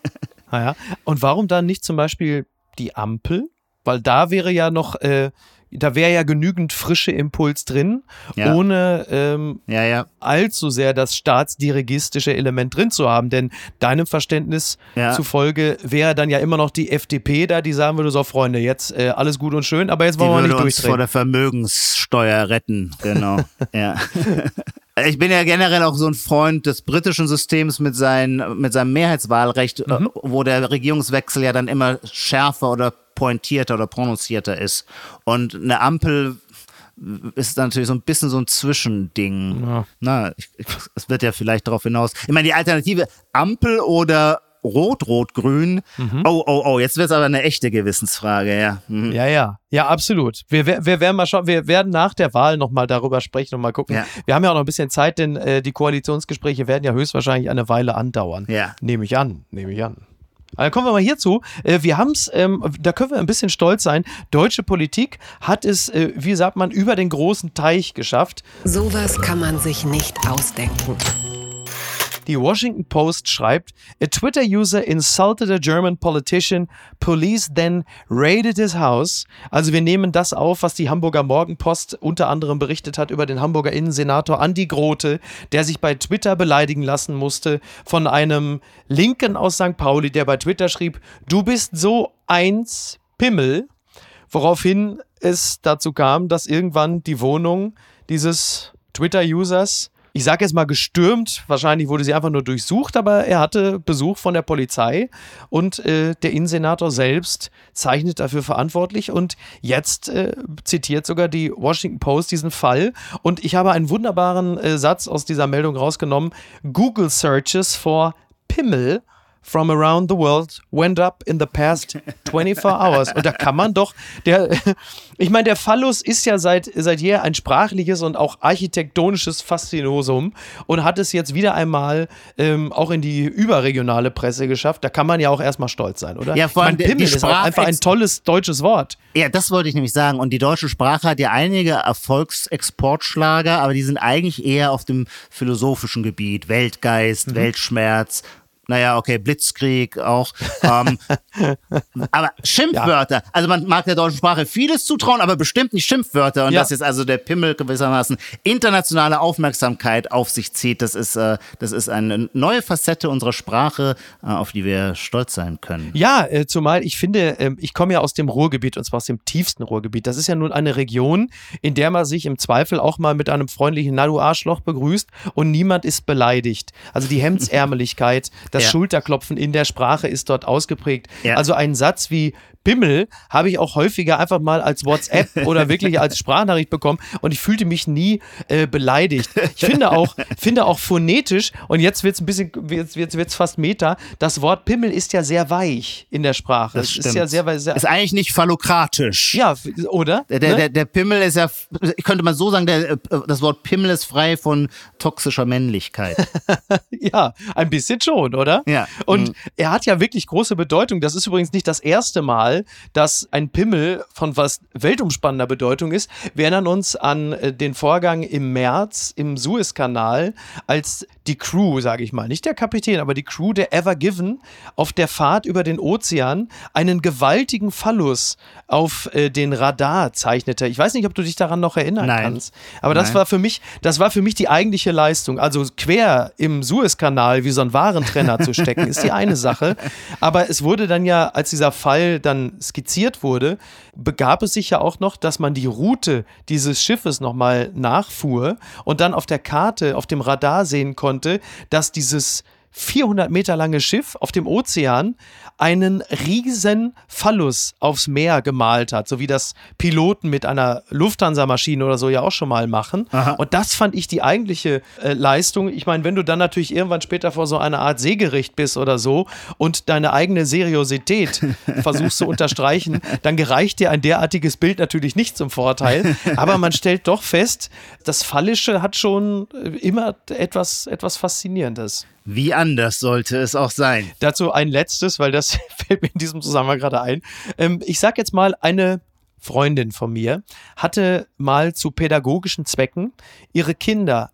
Ah ja. Und warum dann nicht zum Beispiel die Ampel? Weil da wäre ja noch, äh, da wäre ja genügend frische Impuls drin, ja. ohne ähm, ja, ja. allzu sehr das staatsdirigistische Element drin zu haben. Denn deinem Verständnis zufolge wäre dann ja immer noch die FDP da, die sagen würde, so Freunde, jetzt äh, alles gut und schön, aber jetzt wollen die wir nicht uns durchdrehen. vor der Vermögenssteuer retten, genau. [LAUGHS] ja. [LAUGHS] Ich bin ja generell auch so ein Freund des britischen Systems mit, seinen, mit seinem Mehrheitswahlrecht, äh, mhm. wo der Regierungswechsel ja dann immer schärfer oder pointierter oder prononcierter ist. Und eine Ampel ist natürlich so ein bisschen so ein Zwischending. Ja. Na, es wird ja vielleicht darauf hinaus. Ich meine, die Alternative Ampel oder Rot, Rot, Grün. Mhm. Oh, oh, oh, jetzt wird es aber eine echte Gewissensfrage, ja. Mhm. Ja, ja, ja, absolut. Wir, wir, wir werden mal schauen, wir werden nach der Wahl nochmal darüber sprechen und mal gucken. Ja. Wir haben ja auch noch ein bisschen Zeit, denn äh, die Koalitionsgespräche werden ja höchstwahrscheinlich eine Weile andauern. Ja. Nehme ich an, nehme ich an. Also kommen wir mal hierzu. Äh, wir haben es, ähm, da können wir ein bisschen stolz sein. Deutsche Politik hat es, äh, wie sagt man, über den großen Teich geschafft. Sowas kann man sich nicht ausdenken. Die Washington Post schreibt, a Twitter user insulted a German politician, police then raided his house. Also wir nehmen das auf, was die Hamburger Morgenpost unter anderem berichtet hat über den Hamburger Innensenator Andi Grote, der sich bei Twitter beleidigen lassen musste von einem Linken aus St. Pauli, der bei Twitter schrieb, du bist so eins Pimmel, woraufhin es dazu kam, dass irgendwann die Wohnung dieses Twitter-Users ich sage jetzt mal gestürmt, wahrscheinlich wurde sie einfach nur durchsucht, aber er hatte Besuch von der Polizei und äh, der Innensenator selbst zeichnet dafür verantwortlich und jetzt äh, zitiert sogar die Washington Post diesen Fall und ich habe einen wunderbaren äh, Satz aus dieser Meldung rausgenommen. Google Searches for Pimmel from around the world went up in the past [LAUGHS] 24 hours. Und da kann man doch, der, [LAUGHS] ich meine, der Phallus ist ja seit, seit jeher ein sprachliches und auch architektonisches Faszinosum und hat es jetzt wieder einmal ähm, auch in die überregionale Presse geschafft. Da kann man ja auch erstmal stolz sein, oder? Ja, vor allem ich die Pimmel ist einfach ein tolles deutsches Wort. Ja, das wollte ich nämlich sagen. Und die deutsche Sprache hat ja einige Erfolgsexportschlager, aber die sind eigentlich eher auf dem philosophischen Gebiet. Weltgeist, Mhm. Weltschmerz. Naja, okay, Blitzkrieg auch. Ähm, [LAUGHS] aber Schimpfwörter. Also man mag der deutschen Sprache vieles zutrauen, aber bestimmt nicht Schimpfwörter. Und Ja. dass jetzt also der Pimmel gewissermaßen internationale Aufmerksamkeit auf sich zieht, das ist, äh, das ist eine neue Facette unserer Sprache, äh, auf die wir stolz sein können. Ja, äh, zumal ich finde, ähm, ich komme ja aus dem Ruhrgebiet und zwar aus dem tiefsten Ruhrgebiet. Das ist ja nun eine Region, in der man sich im Zweifel auch mal mit einem freundlichen Na du Arschloch begrüßt und niemand ist beleidigt. Also die [LAUGHS] Hemdsärmeligkeit, das Ja. Schulterklopfen in der Sprache ist dort ausgeprägt. Also ein Satz wie Bimmel habe ich auch häufiger einfach mal als WhatsApp [LAUGHS] oder wirklich als Sprachnachricht bekommen und ich fühlte mich nie äh, beleidigt. Ich finde auch, finde auch phonetisch und jetzt wird es ein bisschen, jetzt wird's, wird's fast Meta, das Wort Pimmel ist ja sehr weich in der Sprache. Das es stimmt. ist ja sehr, sehr ist eigentlich nicht phallokratisch. ja, oder? Der, der, Ne? der, der Pimmel ist ja, könnte man so sagen, der, äh, das Wort Pimmel ist frei von toxischer Männlichkeit. [LAUGHS] Ja, ein bisschen schon, oder? Ja. Und Mhm. er hat ja wirklich große Bedeutung. Das ist übrigens nicht das erste Mal, dass ein Pimmel von was weltumspannender Bedeutung ist. Wir erinnern uns an äh, den Vorgang im März im Suezkanal, als die Crew, sage ich mal, nicht der Kapitän, aber die Crew der Ever Given auf der Fahrt über den Ozean einen gewaltigen Phallus auf äh, den Radar zeichnete. Ich weiß nicht, ob du dich daran noch erinnern Nein. kannst. Aber das Nein. war für mich, das war für mich die eigentliche Leistung. Also quer im Suezkanal wie so ein Warentrenner zu stecken, ist die eine Sache. Aber es wurde dann ja, als dieser Fall dann skizziert wurde, begab es sich ja auch noch, dass man die Route dieses Schiffes nochmal nachfuhr und dann auf der Karte, auf dem Radar sehen konnte, dass dieses 400 Meter lange Schiff auf dem Ozean einen riesen Phallus aufs Meer gemalt hat, so wie das Piloten mit einer Lufthansa-Maschine oder so ja auch schon mal machen. Und das fand ich die eigentliche äh, Leistung. Ich meine, wenn du dann natürlich irgendwann später vor so einer Art Seegericht bist oder so und deine eigene Seriosität [LAUGHS] versuchst zu unterstreichen, dann gereicht dir ein derartiges Bild natürlich nicht zum Vorteil. Aber man stellt doch fest, das Phallische hat schon äh, immer etwas, etwas Faszinierendes. Wie anders sollte es auch sein? Dazu ein letztes, weil das [LAUGHS] fällt mir in diesem Zusammenhang gerade ein. Ähm, ich sag jetzt mal, eine Freundin von mir hatte mal zu pädagogischen Zwecken ihre Kinder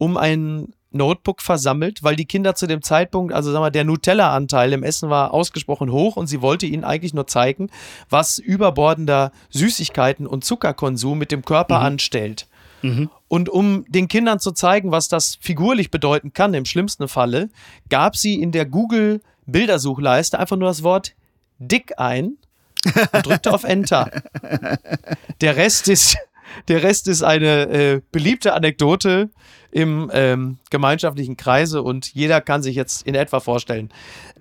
um ein Notebook versammelt, weil die Kinder zu dem Zeitpunkt, also sagen wir, der Nutella-Anteil im Essen war ausgesprochen hoch und sie wollte ihnen eigentlich nur zeigen, was überbordender Süßigkeiten und Zuckerkonsum mit dem Körper anstellt. Und um den Kindern zu zeigen, was das figurlich bedeuten kann, im schlimmsten Falle, gab sie in der Google-Bildersuchleiste einfach nur das Wort dick ein [LAUGHS] und drückte auf Enter. Der Rest ist, der Rest ist eine äh, beliebte Anekdote im ähm, gemeinschaftlichen Kreise und jeder kann sich jetzt in etwa vorstellen,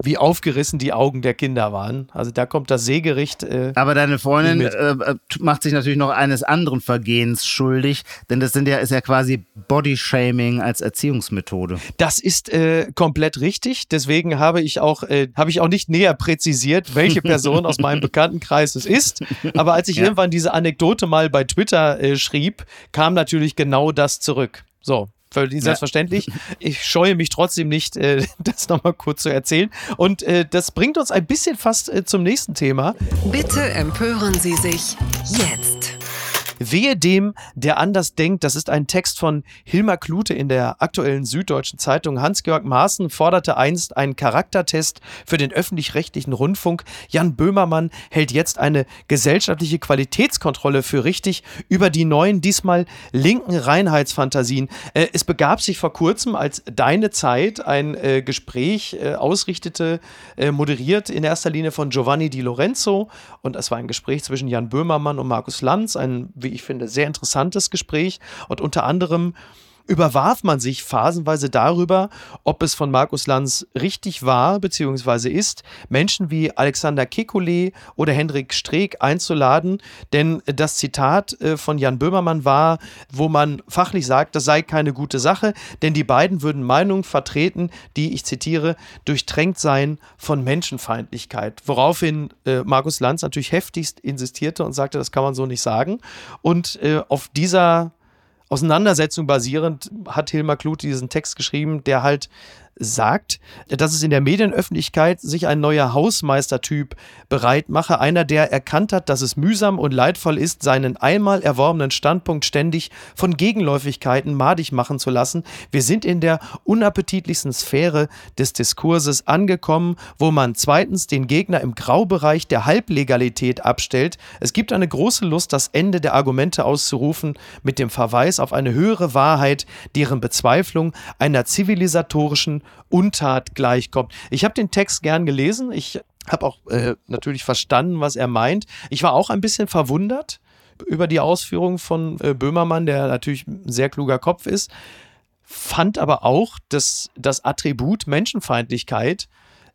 wie aufgerissen die Augen der Kinder waren. Also da kommt das Seegericht. Äh, Aber deine Freundin äh, äh, macht sich natürlich noch eines anderen Vergehens schuldig, denn das sind ja, ist ja quasi Bodyshaming als Erziehungsmethode. Das ist äh, komplett richtig. Deswegen habe ich auch, äh, habe ich auch nicht näher präzisiert, welche Person aus meinem [LAUGHS] Bekanntenkreis es ist. Aber als ich ja. irgendwann diese Anekdote mal bei Twitter äh, schrieb, kam natürlich genau das zurück. So, völlig selbstverständlich. Ja. Ich scheue mich trotzdem nicht, äh, [LAUGHS] das nochmal kurz zu erzählen. Und äh, das bringt uns ein bisschen fast äh, zum nächsten Thema. Bitte empören Sie sich jetzt. Wehe dem, der anders denkt. Das ist ein Text von Hilmar Klute in der aktuellen Süddeutschen Zeitung. Hans-Georg Maaßen forderte einst einen Charaktertest für den öffentlich-rechtlichen Rundfunk. Jan Böhmermann hält jetzt eine gesellschaftliche Qualitätskontrolle für richtig über die neuen, diesmal linken Reinheitsfantasien. Äh, es begab sich vor kurzem, als Deine Zeit ein äh, Gespräch äh, ausrichtete, moderiert in erster Linie von Giovanni Di Lorenzo. Und es war ein Gespräch zwischen Jan Böhmermann und Markus Lanz, ein, wie ich finde, sehr interessantes Gespräch. Und unter anderem überwarf man sich phasenweise darüber, ob es von Markus Lanz richtig war bzw. ist, Menschen wie Alexander Kekulé oder Hendrik Streeck einzuladen. Denn das Zitat äh, von Jan Böhmermann war, wo man fachlich sagt, das sei keine gute Sache, denn die beiden würden Meinungen vertreten, die, ich zitiere, durchtränkt seien von Menschenfeindlichkeit. Woraufhin äh, Markus Lanz natürlich heftigst insistierte und sagte, das kann man so nicht sagen. Und äh, auf dieser Auseinandersetzung basierend hat Hilmar Kluth diesen Text geschrieben, der halt sagt, dass es in der Medienöffentlichkeit sich ein neuer Hausmeistertyp bereit mache, einer, der erkannt hat, dass es mühsam und leidvoll ist, seinen einmal erworbenen Standpunkt ständig von Gegenläufigkeiten madig machen zu lassen. Wir sind in der unappetitlichsten Sphäre des Diskurses angekommen, wo man zweitens den Gegner im Graubereich der Halblegalität abstellt. Es gibt eine große Lust, das Ende der Argumente auszurufen mit dem Verweis auf eine höhere Wahrheit, deren Bezweiflung einer zivilisatorischen Untat gleichkommt. Ich habe den Text gern gelesen. Ich habe auch äh, natürlich verstanden, was er meint. Ich war auch ein bisschen verwundert über die Ausführungen von äh, Böhmermann, der natürlich ein sehr kluger Kopf ist, fand aber auch, dass das Attribut Menschenfeindlichkeit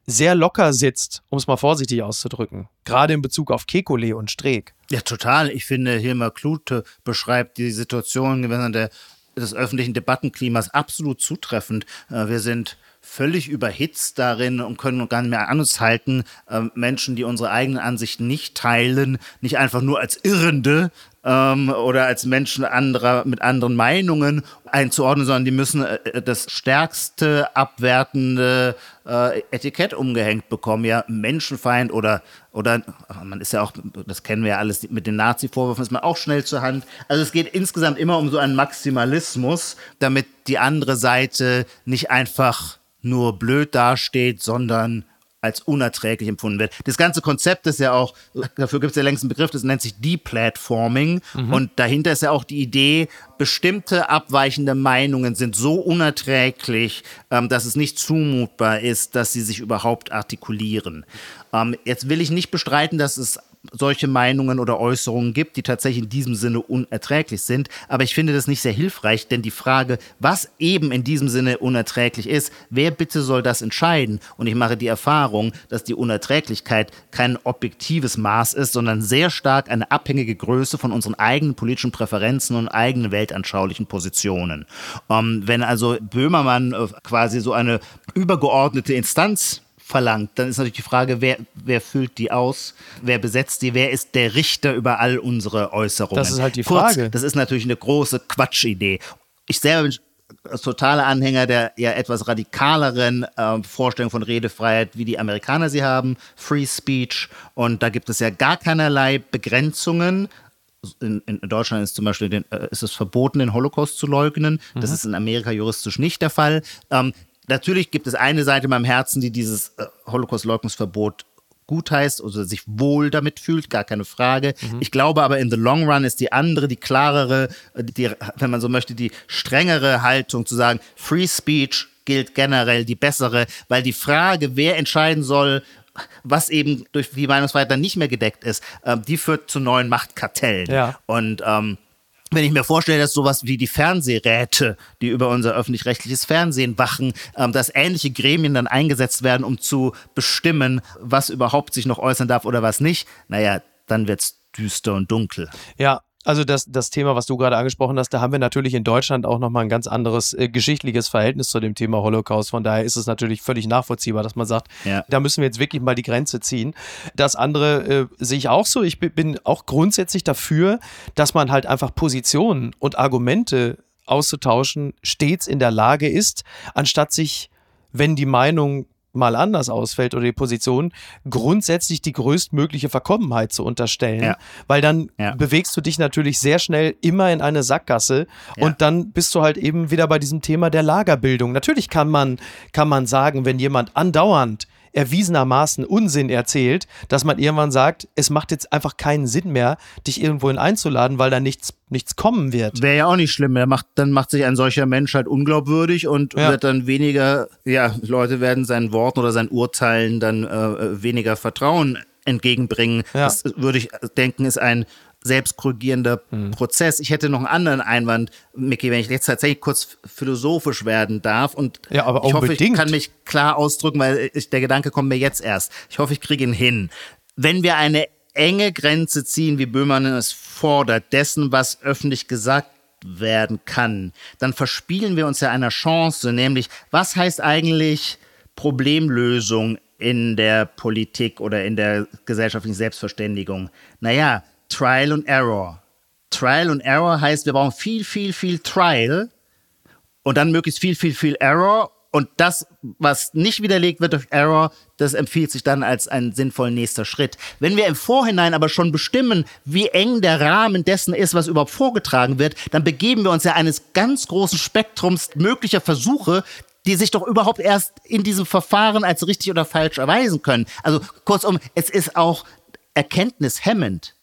sehr locker sitzt, um es mal vorsichtig auszudrücken. Gerade in Bezug auf Kekulé und Streeck. Ja, total. Ich finde, Hilmar Klute beschreibt die Situation der des öffentlichen Debattenklimas absolut zutreffend. Äh, wir sind völlig überhitzt darin und können gar nicht mehr an uns halten, äh, Menschen, die unsere eigenen Ansichten nicht teilen, nicht einfach nur als Irrende ähm, oder als Menschen anderer mit anderen Meinungen einzuordnen, sondern die müssen äh, das stärkste abwertende äh, Etikett umgehängt bekommen. Ja, Menschenfeind oder, oder man ist ja auch, das kennen wir ja alles, mit den Nazi-Vorwürfen ist man auch schnell zur Hand. Also es geht insgesamt immer um so einen Maximalismus, damit die andere Seite nicht einfach nur blöd dasteht, sondern als unerträglich empfunden wird. Das ganze Konzept ist ja auch, dafür gibt es ja längst einen Begriff, das nennt sich Deplatforming. Mhm. Und dahinter ist ja auch die Idee, bestimmte abweichende Meinungen sind so unerträglich, ähm, dass es nicht zumutbar ist, dass sie sich überhaupt artikulieren. Ähm, jetzt will ich nicht bestreiten, dass es solche Meinungen oder Äußerungen gibt, die tatsächlich in diesem Sinne unerträglich sind. Aber ich finde das nicht sehr hilfreich, denn die Frage, was eben in diesem Sinne unerträglich ist, wer bitte soll das entscheiden? Und ich mache die Erfahrung, dass die Unerträglichkeit kein objektives Maß ist, sondern sehr stark eine abhängige Größe von unseren eigenen politischen Präferenzen und eigenen weltanschaulichen Positionen. Ähm, wenn also Böhmermann äh, quasi so eine übergeordnete Instanz verlangt, dann ist natürlich die Frage, wer, wer füllt die aus, wer besetzt die, wer ist der Richter über all unsere Äußerungen. Das ist halt die Frage. Kurz, das ist natürlich eine große Quatschidee. Ich selber bin totaler Anhänger der ja etwas radikaleren äh, Vorstellung von Redefreiheit, wie die Amerikaner sie haben, Free Speech. Und da gibt es ja gar keinerlei Begrenzungen. In, in Deutschland ist zum Beispiel den, äh, ist es verboten, den Holocaust zu leugnen. Das mhm. ist in Amerika juristisch nicht der Fall. Ähm, natürlich gibt es eine Seite in meinem Herzen, die dieses äh, Holocaust-Leugnungsverbot gut heißt oder sich wohl damit fühlt, gar keine Frage. Mhm. Ich glaube aber in the long run ist die andere, die klarere, äh, die, wenn man so möchte, die strengere Haltung zu sagen, Free Speech gilt generell die bessere, weil die Frage, wer entscheiden soll, was eben durch die Meinungsfreiheit dann nicht mehr gedeckt ist, äh, die führt zu neuen Machtkartellen. Ja. Und ähm, wenn ich mir vorstelle, dass sowas wie die Fernsehräte, die über unser öffentlich-rechtliches Fernsehen wachen, ähm, dass ähnliche Gremien dann eingesetzt werden, um zu bestimmen, was überhaupt sich noch äußern darf oder was nicht, naja, dann wird's düster und dunkel. Ja, also das, das Thema, was du gerade angesprochen hast, da haben wir natürlich in Deutschland auch nochmal ein ganz anderes äh, geschichtliches Verhältnis zu dem Thema Holocaust. Von daher ist es natürlich völlig nachvollziehbar, dass man sagt, Ja. da müssen wir jetzt wirklich mal die Grenze ziehen. Das andere äh, sehe ich auch so. Ich bi- bin auch grundsätzlich dafür, dass man halt einfach Positionen und Argumente auszutauschen stets in der Lage ist, anstatt sich, wenn die Meinung mal anders ausfällt oder die Position, grundsätzlich die größtmögliche Verkommenheit zu unterstellen, Ja. weil dann Ja. bewegst du dich natürlich sehr schnell immer in eine Sackgasse Ja. und dann bist du halt eben wieder bei diesem Thema der Lagerbildung. Natürlich kann man, kann man sagen, wenn jemand andauernd erwiesenermaßen Unsinn erzählt, dass man irgendwann sagt, es macht jetzt einfach keinen Sinn mehr, dich irgendwohin einzuladen, weil da nichts, nichts kommen wird. Wäre ja auch nicht schlimm. Der macht, dann macht sich ein solcher Mensch halt unglaubwürdig und Ja. wird dann weniger, ja, Leute werden seinen Worten oder seinen Urteilen dann äh, weniger Vertrauen entgegenbringen. Ja. Das würde ich denken, ist ein selbstkorrigierender Mhm. Prozess. Ich hätte noch einen anderen Einwand, Micky, wenn ich jetzt tatsächlich kurz philosophisch werden darf und Ja, aber ich hoffe, ich unbedingt. kann mich klar ausdrücken, weil ich, der Gedanke kommt mir jetzt erst. Ich hoffe, ich kriege ihn hin. Wenn wir eine enge Grenze ziehen, wie Böhmermann es fordert, dessen, was öffentlich gesagt werden kann, dann verspielen wir uns ja einer Chance, nämlich was heißt eigentlich Problemlösung in der Politik oder in der gesellschaftlichen Selbstverständigung? Naja, Trial und Error. Trial und Error heißt, wir brauchen viel, viel, viel Trial und dann möglichst viel, viel, viel Error. Und das, was nicht widerlegt wird durch Error, das empfiehlt sich dann als ein sinnvoller nächster Schritt. Wenn wir im Vorhinein aber schon bestimmen, wie eng der Rahmen dessen ist, was überhaupt vorgetragen wird, dann begeben wir uns ja eines ganz großen Spektrums möglicher Versuche, die sich doch überhaupt erst in diesem Verfahren als richtig oder falsch erweisen können. Also kurzum, es ist auch erkenntnishemmend.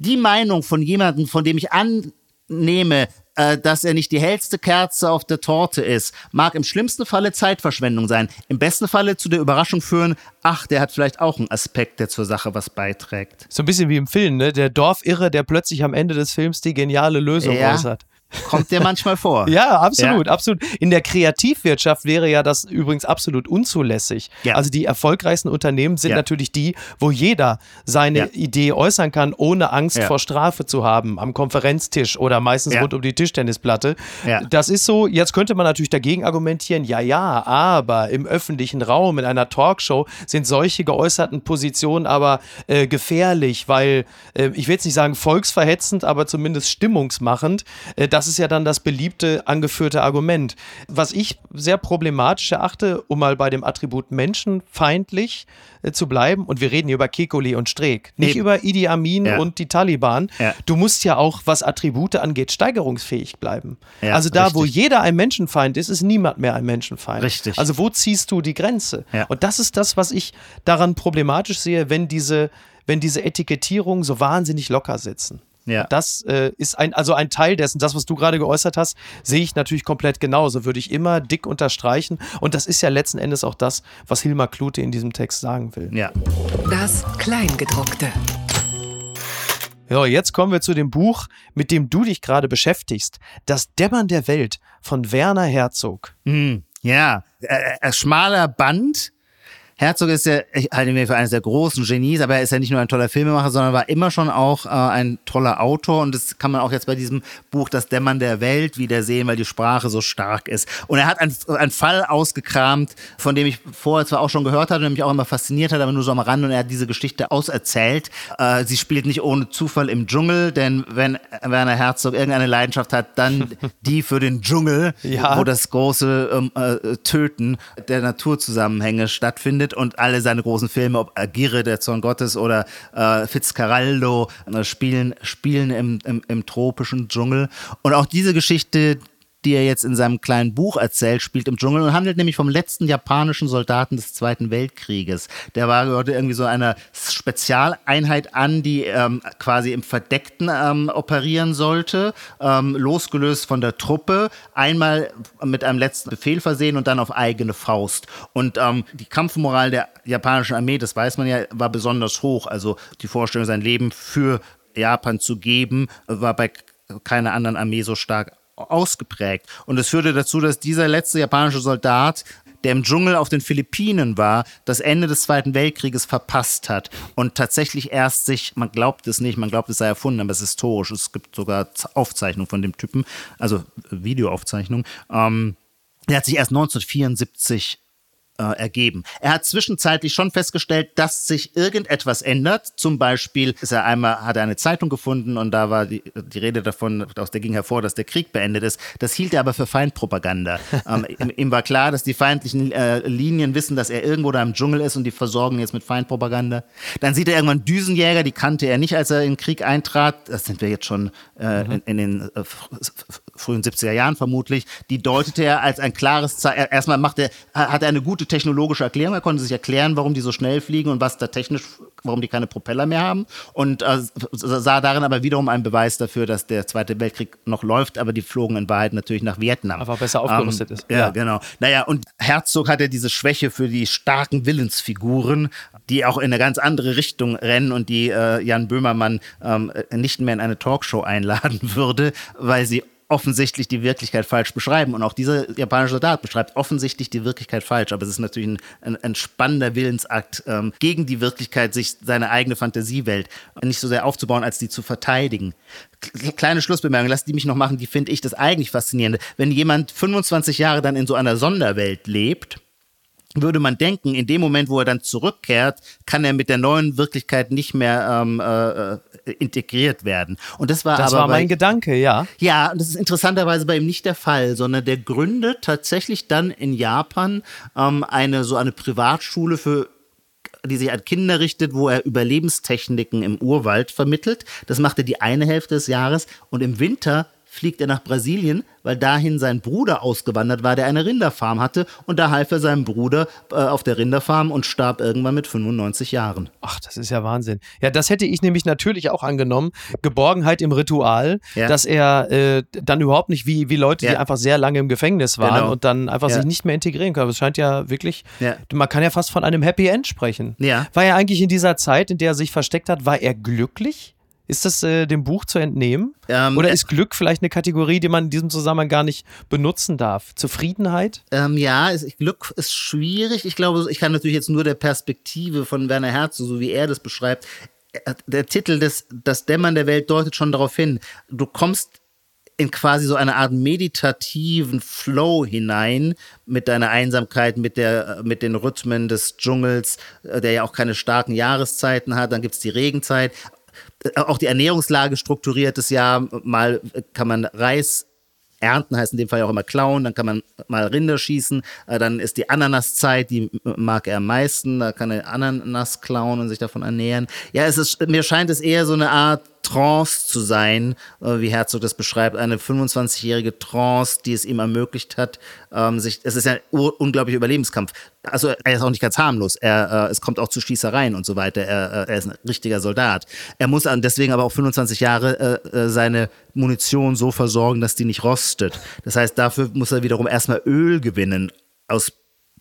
Die Meinung von jemandem, von dem ich annehme, äh, dass er nicht die hellste Kerze auf der Torte ist, mag im schlimmsten Falle Zeitverschwendung sein, im besten Falle zu der Überraschung führen, ach, der hat vielleicht auch einen Aspekt, der zur Sache was beiträgt. So ein bisschen wie im Film, ne? Der Dorfirre, der plötzlich am Ende des Films die geniale Lösung Ja. äußert. Kommt dir manchmal vor. [LAUGHS] Ja, absolut, absolut. In der Kreativwirtschaft wäre ja das übrigens absolut unzulässig. Ja. Also die erfolgreichsten Unternehmen sind Ja. natürlich die, wo jeder seine Ja. Idee äußern kann, ohne Angst Ja. vor Strafe zu haben, am Konferenztisch oder meistens Ja. rund um die Tischtennisplatte. Ja. Das ist so, jetzt könnte man natürlich dagegen argumentieren, ja, ja, aber im öffentlichen Raum, in einer Talkshow sind solche geäußerten Positionen aber äh, gefährlich, weil, äh, ich will jetzt nicht sagen volksverhetzend, aber zumindest stimmungsmachend. Äh, das ist ja dann das beliebte angeführte Argument. Was ich sehr problematisch erachte, um mal bei dem Attribut menschenfeindlich äh, zu bleiben, und wir reden hier über Kekoli und Streeck, nicht Eben. über Idi Amin Ja. und die Taliban. Ja. Du musst ja auch, was Attribute angeht, steigerungsfähig bleiben. Ja, also da, wo richtig. jeder ein Menschenfeind ist, ist niemand mehr ein Menschenfeind. Richtig. Also wo ziehst du die Grenze? Und das ist das, was ich daran problematisch sehe, wenn diese, wenn diese Etikettierungen so wahnsinnig locker sitzen. Ja. Das äh, ist ein, also ein Teil dessen, das, was du gerade geäußert hast, sehe ich natürlich komplett genauso, würde ich immer dick unterstreichen. Und das ist ja letzten Endes auch das, was Hilmar Klute in diesem Text sagen will. Ja. Das Kleingedruckte. Ja, jetzt kommen wir zu dem Buch, mit dem du dich gerade beschäftigst. Das Dämmern der Welt von Werner Herzog. Hm, ja, äh, äh, schmaler Band. Herzog ist ja, ich halte ihn mir für eines der großen Genies, aber er ist ja nicht nur ein toller Filmemacher, sondern war immer schon auch äh, ein toller Autor und das kann man auch jetzt bei diesem Buch Das Dämmern der Welt wieder sehen, weil die Sprache so stark ist. Und er hat einen, einen Fall ausgekramt, von dem ich vorher zwar auch schon gehört hatte und mich auch immer fasziniert hat, aber nur so am Rand und er hat diese Geschichte auserzählt. Äh, sie spielt nicht ohne Zufall im Dschungel, denn wenn Werner Herzog irgendeine Leidenschaft hat, dann [LAUGHS] die für den Dschungel, Ja. wo das große ähm, äh, Töten der Naturzusammenhänge stattfindet und alle seine großen Filme, ob Agire, der Zorn Gottes oder äh, Fitzcarraldo, äh, spielen, spielen im, im, im tropischen Dschungel. Und auch diese Geschichte, die er jetzt in seinem kleinen Buch erzählt, spielt im Dschungel und handelt nämlich vom letzten japanischen Soldaten des Zweiten Weltkrieges. Der war gehörte irgendwie so einer Spezialeinheit an, die ähm, quasi im Verdeckten ähm, operieren sollte, ähm, losgelöst von der Truppe, einmal mit einem letzten Befehl versehen und dann auf eigene Faust. Und ähm, die Kampfmoral der japanischen Armee, das weiß man ja, war besonders hoch. Also die Vorstellung, sein Leben für Japan zu geben, war bei keine anderen Armee so stark ausgeprägt. Und es führte dazu, dass dieser letzte japanische Soldat der im Dschungel auf den Philippinen war, das Ende des Zweiten Weltkrieges verpasst hat und tatsächlich erst sich, man glaubt es nicht, man glaubt es sei erfunden, aber es ist historisch. Es gibt sogar Aufzeichnungen von dem Typen, also Videoaufzeichnungen. Ähm, der hat sich erst 1974 äh, ergeben. Er hat zwischenzeitlich schon festgestellt, dass sich irgendetwas ändert. Zum Beispiel ist er einmal, hat er eine Zeitung gefunden und da war die, die Rede davon, aus der ging hervor, dass der Krieg beendet ist. Das hielt er aber für Feindpropaganda. [LAUGHS] ähm, ihm, ihm, war klar, dass die feindlichen äh, Linien wissen, dass er irgendwo da im Dschungel ist und die versorgen jetzt mit Feindpropaganda. Dann sieht er irgendwann Düsenjäger, die kannte er nicht, als er in den Krieg eintrat. Das sind wir jetzt schon äh, mhm. in, in, den äh, frühen 70er Jahren vermutlich. Die deutete er als ein klares Zeichen. Erstmal macht er, hat er eine gute technologische Erklärung. Er konnte sich erklären, warum die so schnell fliegen und was da technisch, warum die keine Propeller mehr haben. Und äh, sah darin aber wiederum einen Beweis dafür, dass der Zweite Weltkrieg noch läuft, aber die flogen in Wahrheit natürlich nach Vietnam. Einfach besser aufgerüstet ähm, ist. Ja, ja, genau. Naja, und Herzog hatte diese Schwäche für die starken Willensfiguren, die auch in eine ganz andere Richtung rennen und die äh, Jan Böhmermann ähm, nicht mehr in eine Talkshow einladen [LAUGHS] würde, weil sie offensichtlich die Wirklichkeit falsch beschreiben. Und auch dieser japanische Soldat beschreibt offensichtlich die Wirklichkeit falsch. Aber es ist natürlich ein, ein, ein spannender Willensakt, ähm, gegen die Wirklichkeit sich seine eigene Fantasiewelt nicht so sehr aufzubauen, als die zu verteidigen. Kleine Schlussbemerkung, lass die mich noch machen, die finde ich das eigentlich faszinierende. Wenn jemand 25 Jahre dann in so einer Sonderwelt lebt, würde man denken, in dem Moment, wo er dann zurückkehrt, kann er mit der neuen Wirklichkeit nicht mehr ähm, äh, integriert werden. Und das war das aber war mein bei, Gedanke, ja. Ja, und das ist interessanterweise bei ihm nicht der Fall, sondern der gründet tatsächlich dann in Japan ähm, eine so eine Privatschule für die sich an Kinder richtet, wo er Überlebenstechniken im Urwald vermittelt. Das macht er die eine Hälfte des Jahres und im Winter fliegt er nach Brasilien, weil dahin sein Bruder ausgewandert war, der eine Rinderfarm hatte. Und da half er seinem Bruder äh, auf der Rinderfarm und starb irgendwann mit 95 Jahren. Ach, das ist ja Wahnsinn. Ja, das hätte ich nämlich natürlich auch angenommen. Geborgenheit im Ritual, ja. dass er äh, dann überhaupt nicht wie, wie Leute, ja. die einfach sehr lange im Gefängnis waren genau. und dann einfach ja. sich nicht mehr integrieren können. Das scheint ja wirklich, man kann ja fast von einem Happy End sprechen. War er eigentlich in dieser Zeit, in der er sich versteckt hat, war er glücklich? Ist das äh, dem Buch zu entnehmen? Ähm, Oder ist Glück vielleicht eine Kategorie, die man in diesem Zusammenhang gar nicht benutzen darf? Zufriedenheit? Ähm, ja, ist, Glück ist schwierig. Ich glaube, ich kann natürlich jetzt nur der Perspektive von Werner Herzog, so wie er das beschreibt, äh, der Titel des Das Dämmern der Welt deutet schon darauf hin. Du kommst in quasi so eine Art meditativen Flow hinein mit deiner Einsamkeit, mit, der, äh, mit den Rhythmen des Dschungels, äh, der ja auch keine starken Jahreszeiten hat. Dann gibt es die Regenzeit auch die Ernährungslage strukturiert ist ja, mal kann man Reis ernten, heißt in dem Fall auch immer klauen, dann kann man mal Rinder schießen, äh, dann ist die Ananaszeit, die mag er am meisten, da kann er Ananas klauen und sich davon ernähren. Ja, es ist, mir scheint es eher so eine Art Trance zu sein, äh, wie Herzog das beschreibt, eine 25-jährige Trance, die es ihm ermöglicht hat, ähm, sich, es ist ein unglaublicher Überlebenskampf. Also er ist auch nicht ganz harmlos. Er, äh, es kommt auch zu Schießereien und so weiter. Er, äh, er ist ein richtiger Soldat. Er muss deswegen aber auch 25 Jahre seine Munition so versorgen, dass die nicht rostet. Das heißt, dafür muss er wiederum erstmal Öl gewinnen aus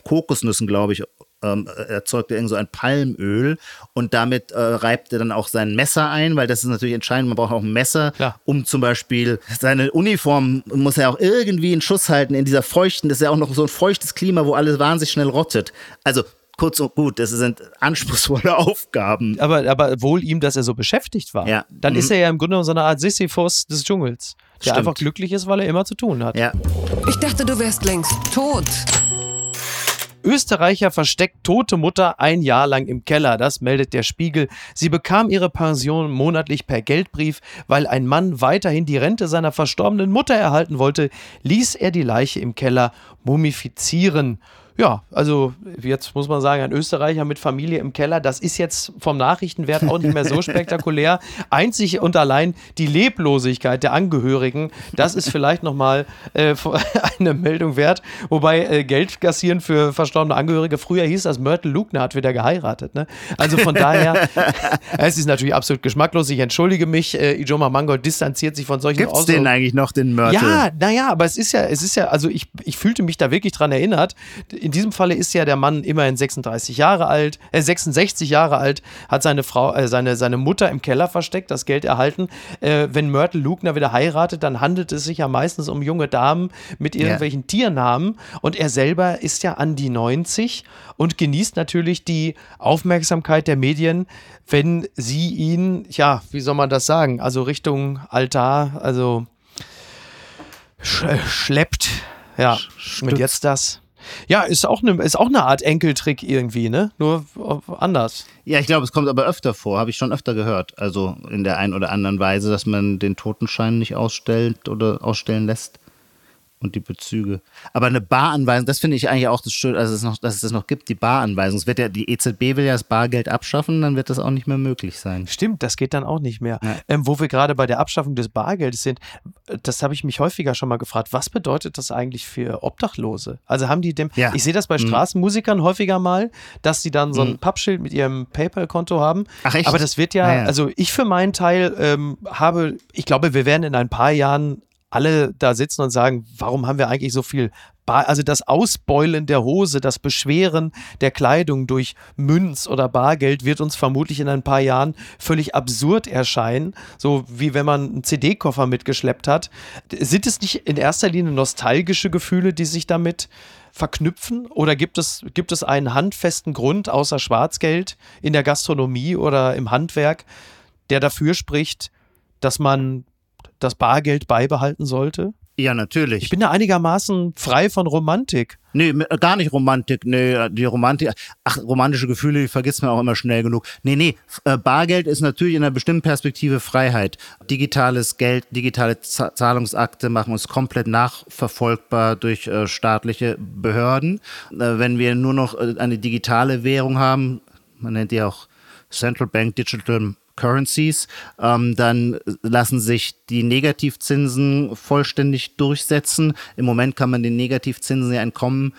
Kokosnüssen, glaube ich, ähm, erzeugt er irgend so ein Palmöl und damit äh, reibt er dann auch sein Messer ein, weil das ist natürlich entscheidend. Man braucht auch ein Messer, Klar. um zum Beispiel seine Uniform muss er auch irgendwie in Schuss halten in dieser feuchten, das ist ja auch noch so ein feuchtes Klima, wo alles wahnsinnig schnell rottet. Also kurz und gut, das sind anspruchsvolle [LAUGHS] Aufgaben. Aber, aber wohl ihm, dass er so beschäftigt war. Ja. Dann mhm. ist er ja im Grunde so eine Art Sisyphus des Dschungels, der Stimmt. einfach glücklich ist, weil er immer zu tun hat. Ja. Ich dachte, du wärst längst tot. Österreicher versteckt tote Mutter ein Jahr lang im Keller, das meldet der Spiegel. Sie bekam ihre Pension monatlich per Geldbrief, weil ein Mann weiterhin die Rente seiner verstorbenen Mutter erhalten wollte, ließ er die Leiche im Keller mumifizieren. Ja, also jetzt muss man sagen, ein Österreicher mit Familie im Keller, das ist jetzt vom Nachrichtenwert auch nicht mehr so [LAUGHS] spektakulär. Einzig und allein die Leblosigkeit der Angehörigen, das ist vielleicht nochmal äh, [LAUGHS] eine Meldung wert. Wobei äh, Geld kassieren für verstorbene Angehörige, früher hieß das, Myrtle Lugner hat wieder geheiratet. Ne? Also von daher, [LAUGHS] es ist natürlich absolut geschmacklos. Ich entschuldige mich, äh, Ijoma Mangold distanziert sich von solchen Gibt's den eigentlich noch, den Myrtle? Ja, naja, aber es ist ja, es ist ja, also ich, ich fühlte mich da wirklich dran erinnert in diesem Falle ist ja der Mann immerhin 36 Jahre alt, äh, 66 Jahre alt, hat seine Frau, äh, seine, seine Mutter im Keller versteckt, das Geld erhalten. Äh, wenn Myrtle Lugner wieder heiratet, dann handelt es sich ja meistens um junge Damen mit irgendwelchen ja. Tiernamen. Und er selber ist ja an die 90 und genießt natürlich die Aufmerksamkeit der Medien, wenn sie ihn, ja, wie soll man das sagen, also Richtung Altar, also sch schleppt. Ja, Stütz. und jetzt das. Ja, ist auch, eine, ist auch eine Art Enkeltrick irgendwie, ne? Nur anders. Ja, ich glaube, es kommt aber öfter vor, habe ich schon öfter gehört. Also in der einen oder anderen Weise, dass man den Totenschein nicht ausstellt oder ausstellen lässt und die Bezüge. Aber eine Baranweisung, das finde ich eigentlich auch das Schöne, also es noch, dass es das noch gibt, die Baranweisung. Es wird ja, die EZB will ja das Bargeld abschaffen, dann wird das auch nicht mehr möglich sein. Stimmt, das geht dann auch nicht mehr. Ja. Ähm, wo wir gerade bei der Abschaffung des Bargeldes sind, das habe ich mich häufiger schon mal gefragt. Was bedeutet das eigentlich für Obdachlose? Also haben die dem, ja. ich sehe das bei mhm. Straßenmusikern häufiger mal, dass sie dann so ein mhm. Pappschild mit ihrem PayPal-Konto haben. Ach echt? Aber das wird ja, ja, also ich für meinen Teil ähm, habe, ich glaube, wir werden in ein paar Jahren alle da sitzen und sagen, warum haben wir eigentlich so viel Bar also das Ausbeulen der Hose, das Beschweren der Kleidung durch Münz oder Bargeld wird uns vermutlich in ein paar Jahren völlig absurd erscheinen, so wie wenn man einen CD-Koffer mitgeschleppt hat. Sind es nicht in erster Linie nostalgische Gefühle, die sich damit verknüpfen? Oder gibt es, gibt es einen handfesten Grund außer Schwarzgeld in der Gastronomie oder im Handwerk, der dafür spricht, dass man das Bargeld beibehalten sollte? Ja, natürlich. Ich bin da einigermaßen frei von Romantik. Nee, gar nicht Romantik. Nee, die Romantik, ach, romantische Gefühle, die vergisst man auch immer schnell genug. Nee, nee, äh, Bargeld ist natürlich in einer bestimmten Perspektive Freiheit. Digitales Geld, digitale Zahlungsakte machen uns komplett nachverfolgbar durch äh, staatliche Behörden. Äh, wenn wir nur noch eine digitale Währung haben, man nennt die auch Central Bank Digital Currencies, ähm, dann lassen sich die Negativzinsen vollständig durchsetzen. Im Moment kann man den Negativzinsen ja entkommen.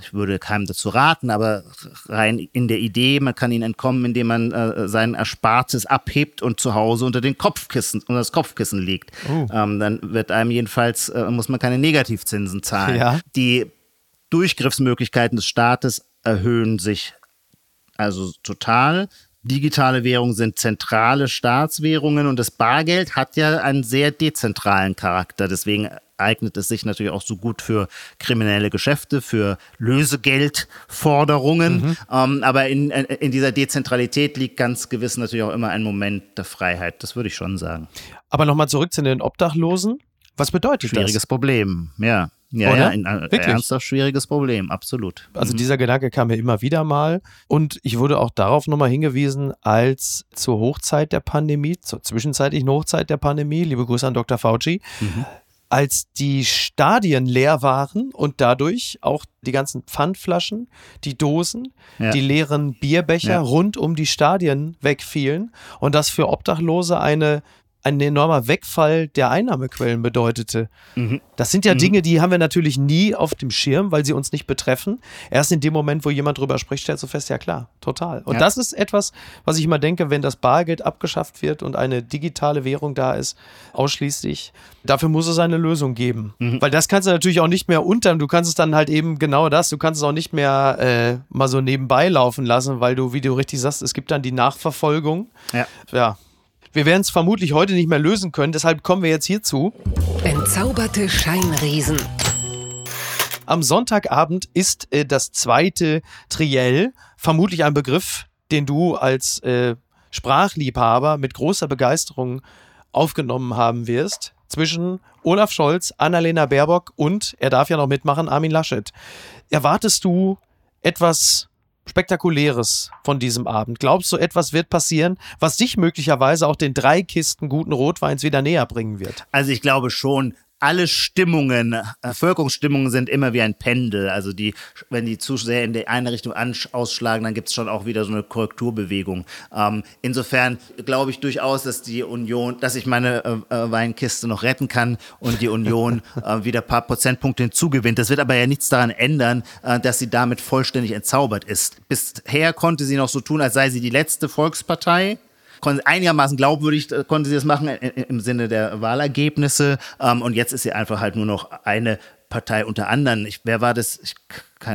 Ich würde keinem dazu raten, aber rein in der Idee, man kann ihnen entkommen, indem man äh, sein Erspartes abhebt und zu Hause unter den Kopfkissen, unter das Kopfkissen legt. Oh. Ähm, dann wird einem jedenfalls, äh, muss man keine Negativzinsen zahlen. Ja. Die Durchgriffsmöglichkeiten des Staates erhöhen sich also total. Digitale Währungen sind zentrale Staatswährungen und das Bargeld hat ja einen sehr dezentralen Charakter. Deswegen eignet es sich natürlich auch so gut für kriminelle Geschäfte, für Lösegeldforderungen. Mhm. Ähm, aber in, in dieser Dezentralität liegt ganz gewiss natürlich auch immer ein Moment der Freiheit. Das würde ich schon sagen. Aber nochmal zurück zu den Obdachlosen. Was bedeutet Schwieriges das? Schwieriges Problem, ja. Ja, Oder? ja, ein, ein ernsthaft schwieriges Problem, absolut. Also mhm. dieser Gedanke kam mir immer wieder mal und ich wurde auch darauf nochmal hingewiesen, als zur Hochzeit der Pandemie, zur zwischenzeitlichen Hochzeit der Pandemie, liebe Grüße an Dr. Fauci, mhm. als die Stadien leer waren und dadurch auch die ganzen Pfandflaschen, die Dosen, ja. die leeren Bierbecher ja. rund um die Stadien wegfielen und das für Obdachlose eine ein enormer Wegfall der Einnahmequellen bedeutete. Mhm. Das sind ja mhm. Dinge, die haben wir natürlich nie auf dem Schirm, weil sie uns nicht betreffen. Erst in dem Moment, wo jemand drüber spricht, stellst du fest, ja klar, total. Und ja. das ist etwas, was ich immer denke, wenn das Bargeld abgeschafft wird und eine digitale Währung da ist, ausschließlich, dafür muss es eine Lösung geben. Mhm. Weil das kannst du natürlich auch nicht mehr unterm, du kannst es dann halt eben genau das, du kannst es auch nicht mehr äh, mal so nebenbei laufen lassen, weil du, wie du richtig sagst, es gibt dann die Nachverfolgung. Ja. Ja, wir werden es vermutlich heute nicht mehr lösen können, deshalb kommen wir jetzt hierzu. Entzauberte Scheinriesen. Am Sonntagabend ist äh, das zweite Triell, vermutlich ein Begriff, den du als äh, Sprachliebhaber mit großer Begeisterung aufgenommen haben wirst, zwischen Olaf Scholz, Annalena Baerbock und, er darf ja noch mitmachen, Armin Laschet. Erwartest du etwas Spektakuläres von diesem Abend? Glaubst du, etwas wird passieren, was dich möglicherweise auch den drei Kisten guten Rotweins wieder näher bringen wird? Also ich glaube schon, alle Stimmungen, Bevölkerungsstimmungen sind immer wie ein Pendel. Also die, wenn die zu sehr in die eine Richtung ausschlagen, dann gibt es schon auch wieder so eine Korrekturbewegung. Ähm, insofern glaube ich durchaus, dass die Union, dass ich meine äh, äh Weinkiste noch retten kann und die Union [LAUGHS] äh, wieder ein paar Prozentpunkte hinzugewinnt. Das wird aber ja nichts daran ändern, äh, dass sie damit vollständig entzaubert ist. Bisher konnte sie noch so tun, als sei sie die letzte Volkspartei einigermaßen glaubwürdig äh, konnte sie das machen im Sinne der Wahlergebnisse. Ähm, und jetzt ist sie einfach halt nur noch eine Partei unter anderem. Ich, wer war das? Ich,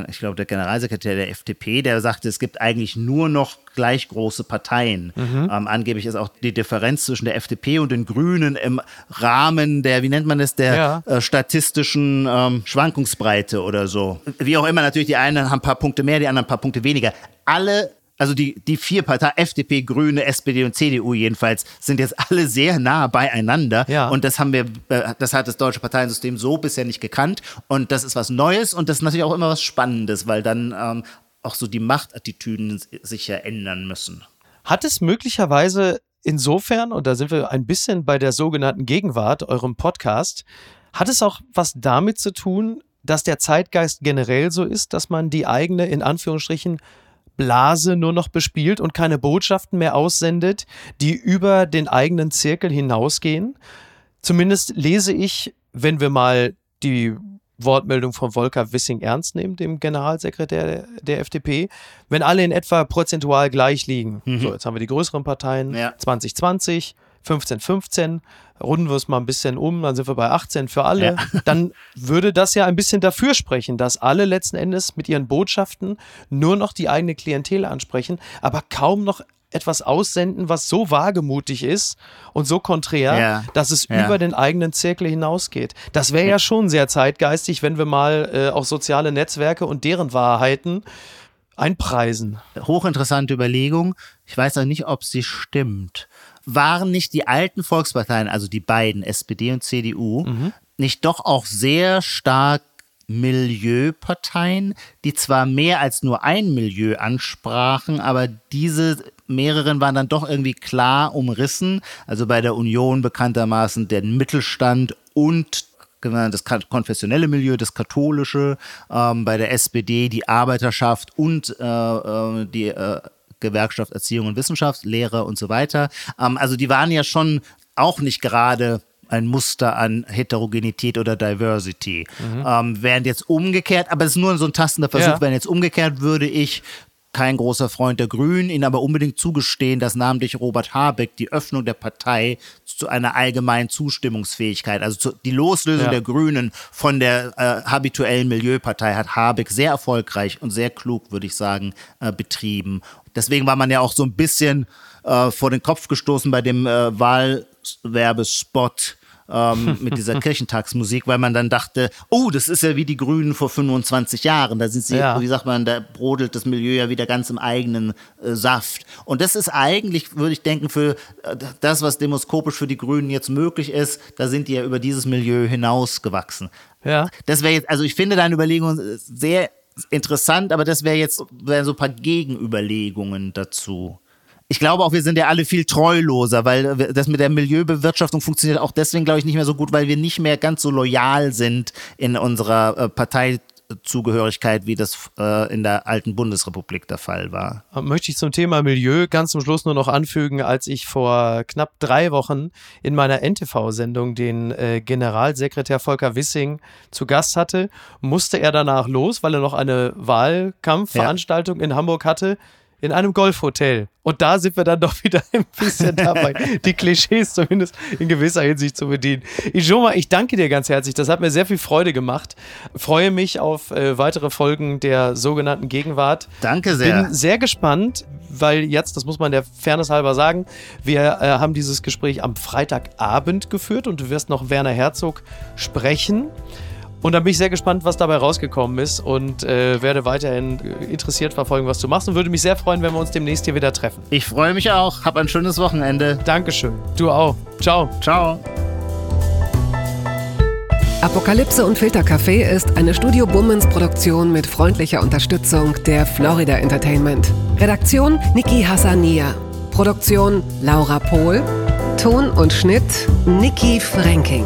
ich glaube, der Generalsekretär der FDP, der sagte, es gibt eigentlich nur noch gleich große Parteien. Mhm. Ähm, angeblich ist auch die Differenz zwischen der FDP und den Grünen im Rahmen der, wie nennt man das, der ja. äh, statistischen ähm, Schwankungsbreite oder so. Wie auch immer, natürlich, die einen haben ein paar Punkte mehr, die anderen ein paar Punkte weniger. Alle also die, die vier Parteien, FDP, Grüne, SPD und CDU jedenfalls, sind jetzt alle sehr nah beieinander. Ja. Und das haben wir, äh, das hat das deutsche Parteiensystem so bisher nicht gekannt. Und das ist was Neues und das ist natürlich auch immer was Spannendes, weil dann ähm, auch so die Machtattitüden sich ja ändern müssen. Hat es möglicherweise insofern, und da sind wir ein bisschen bei der sogenannten Gegenwart, eurem Podcast, hat es auch was damit zu tun, dass der Zeitgeist generell so ist, dass man die eigene, in Anführungsstrichen, Blase nur noch bespielt und keine Botschaften mehr aussendet, die über den eigenen Zirkel hinausgehen. Zumindest lese ich, wenn wir mal die Wortmeldung von Volker Wissing ernst nehmen, dem Generalsekretär der, FDP, wenn alle in etwa prozentual gleich liegen. Mhm. So, jetzt haben wir die größeren Parteien, ja. 2020, 15, 15, runden wir es mal ein bisschen um, dann sind wir bei 18 für alle, ja. [LAUGHS] dann würde das ja ein bisschen dafür sprechen, dass alle letzten Endes mit ihren Botschaften nur noch die eigene Klientel ansprechen, aber kaum noch etwas aussenden, was so wagemutig ist und so konträr, ja. dass es ja. über den eigenen Zirkel hinausgeht. Das wäre ja schon sehr zeitgeistig, wenn wir mal äh, auch soziale Netzwerke und deren Wahrheiten einpreisen. Hochinteressante Überlegung. Ich weiß auch nicht, ob sie stimmt waren nicht die alten Volksparteien, also die beiden, SPD und CDU, mhm. nicht doch auch sehr stark Milieuparteien, die zwar mehr als nur ein Milieu ansprachen, aber diese mehreren waren dann doch irgendwie klar umrissen. Also bei der Union bekanntermaßen der Mittelstand und das konfessionelle Milieu, das katholische, ähm, bei der SPD die Arbeiterschaft und äh, äh die äh, Gewerkschaft Erziehung und Wissenschaft, Lehrer und so weiter. Ähm, also die waren ja schon auch nicht gerade ein Muster an Heterogenität oder Diversity. Mhm. Ähm, während jetzt umgekehrt, aber es ist nur so ein tastender Versuch, ja. während jetzt umgekehrt würde ich kein großer Freund der Grünen, ihnen aber unbedingt zugestehen, dass namentlich Robert Habeck die Öffnung der Partei zu einer allgemeinen Zustimmungsfähigkeit, also zu, die Loslösung ja. der Grünen von der äh, habituellen Milieupartei hat Habeck sehr erfolgreich und sehr klug, würde ich sagen, äh, betrieben. Deswegen war man ja auch so ein bisschen äh, vor den Kopf gestoßen bei dem äh, Wahlwerbespot ähm, mit dieser [LAUGHS] Kirchentagsmusik, weil man dann dachte, oh, das ist ja wie die Grünen vor 25 Jahren. Da sind sie, ja. wie sagt man, da brodelt das Milieu ja wieder ganz im eigenen äh, Saft. Und das ist eigentlich, würde ich denken, für äh, das, was demoskopisch für die Grünen jetzt möglich ist, da sind die ja über dieses Milieu hinausgewachsen. Ja. Das wäre jetzt, also ich finde deine Überlegung sehr interessant, aber das wäre jetzt wären so ein paar Gegenüberlegungen dazu ich glaube auch, wir sind ja alle viel treuloser, weil das mit der Milieubewirtschaftung funktioniert auch deswegen, glaube ich, nicht mehr so gut, weil wir nicht mehr ganz so loyal sind in unserer äh, Parteizugehörigkeit, wie das äh, in der alten Bundesrepublik der Fall war. Möchte ich zum Thema Milieu ganz zum Schluss nur noch anfügen, als ich vor knapp drei Wochen in meiner NTV-Sendung den äh, Generalsekretär Volker Wissing zu Gast hatte, musste er danach los, weil er noch eine Wahlkampfveranstaltung ja. in Hamburg hatte in einem Golfhotel. Und da sind wir dann doch [LAUGHS] wieder ein bisschen dabei, die Klischees zumindest in gewisser Hinsicht zu bedienen. Ijoma, ich danke dir ganz herzlich. Das hat mir sehr viel Freude gemacht. Freue mich auf äh, weitere Folgen der sogenannten Gegenwart. Danke sehr. Bin sehr gespannt, weil jetzt, das muss man der Fairness halber sagen, wir äh, haben dieses Gespräch am Freitagabend geführt und du wirst noch Werner Herzog sprechen. Und dann bin ich sehr gespannt, was dabei rausgekommen ist und äh, werde weiterhin interessiert verfolgen, was du machst und würde mich sehr freuen, wenn wir uns demnächst hier wieder treffen. Ich freue mich auch. Hab ein schönes Wochenende. Dankeschön. Du auch. Ciao. Ciao. Apokalypse und Filtercafé ist eine Studio Bummens Produktion mit freundlicher Unterstützung der Florida Entertainment. Redaktion Niki Hassania. Produktion Laura Pohl. Ton und Schnitt Niki Franking.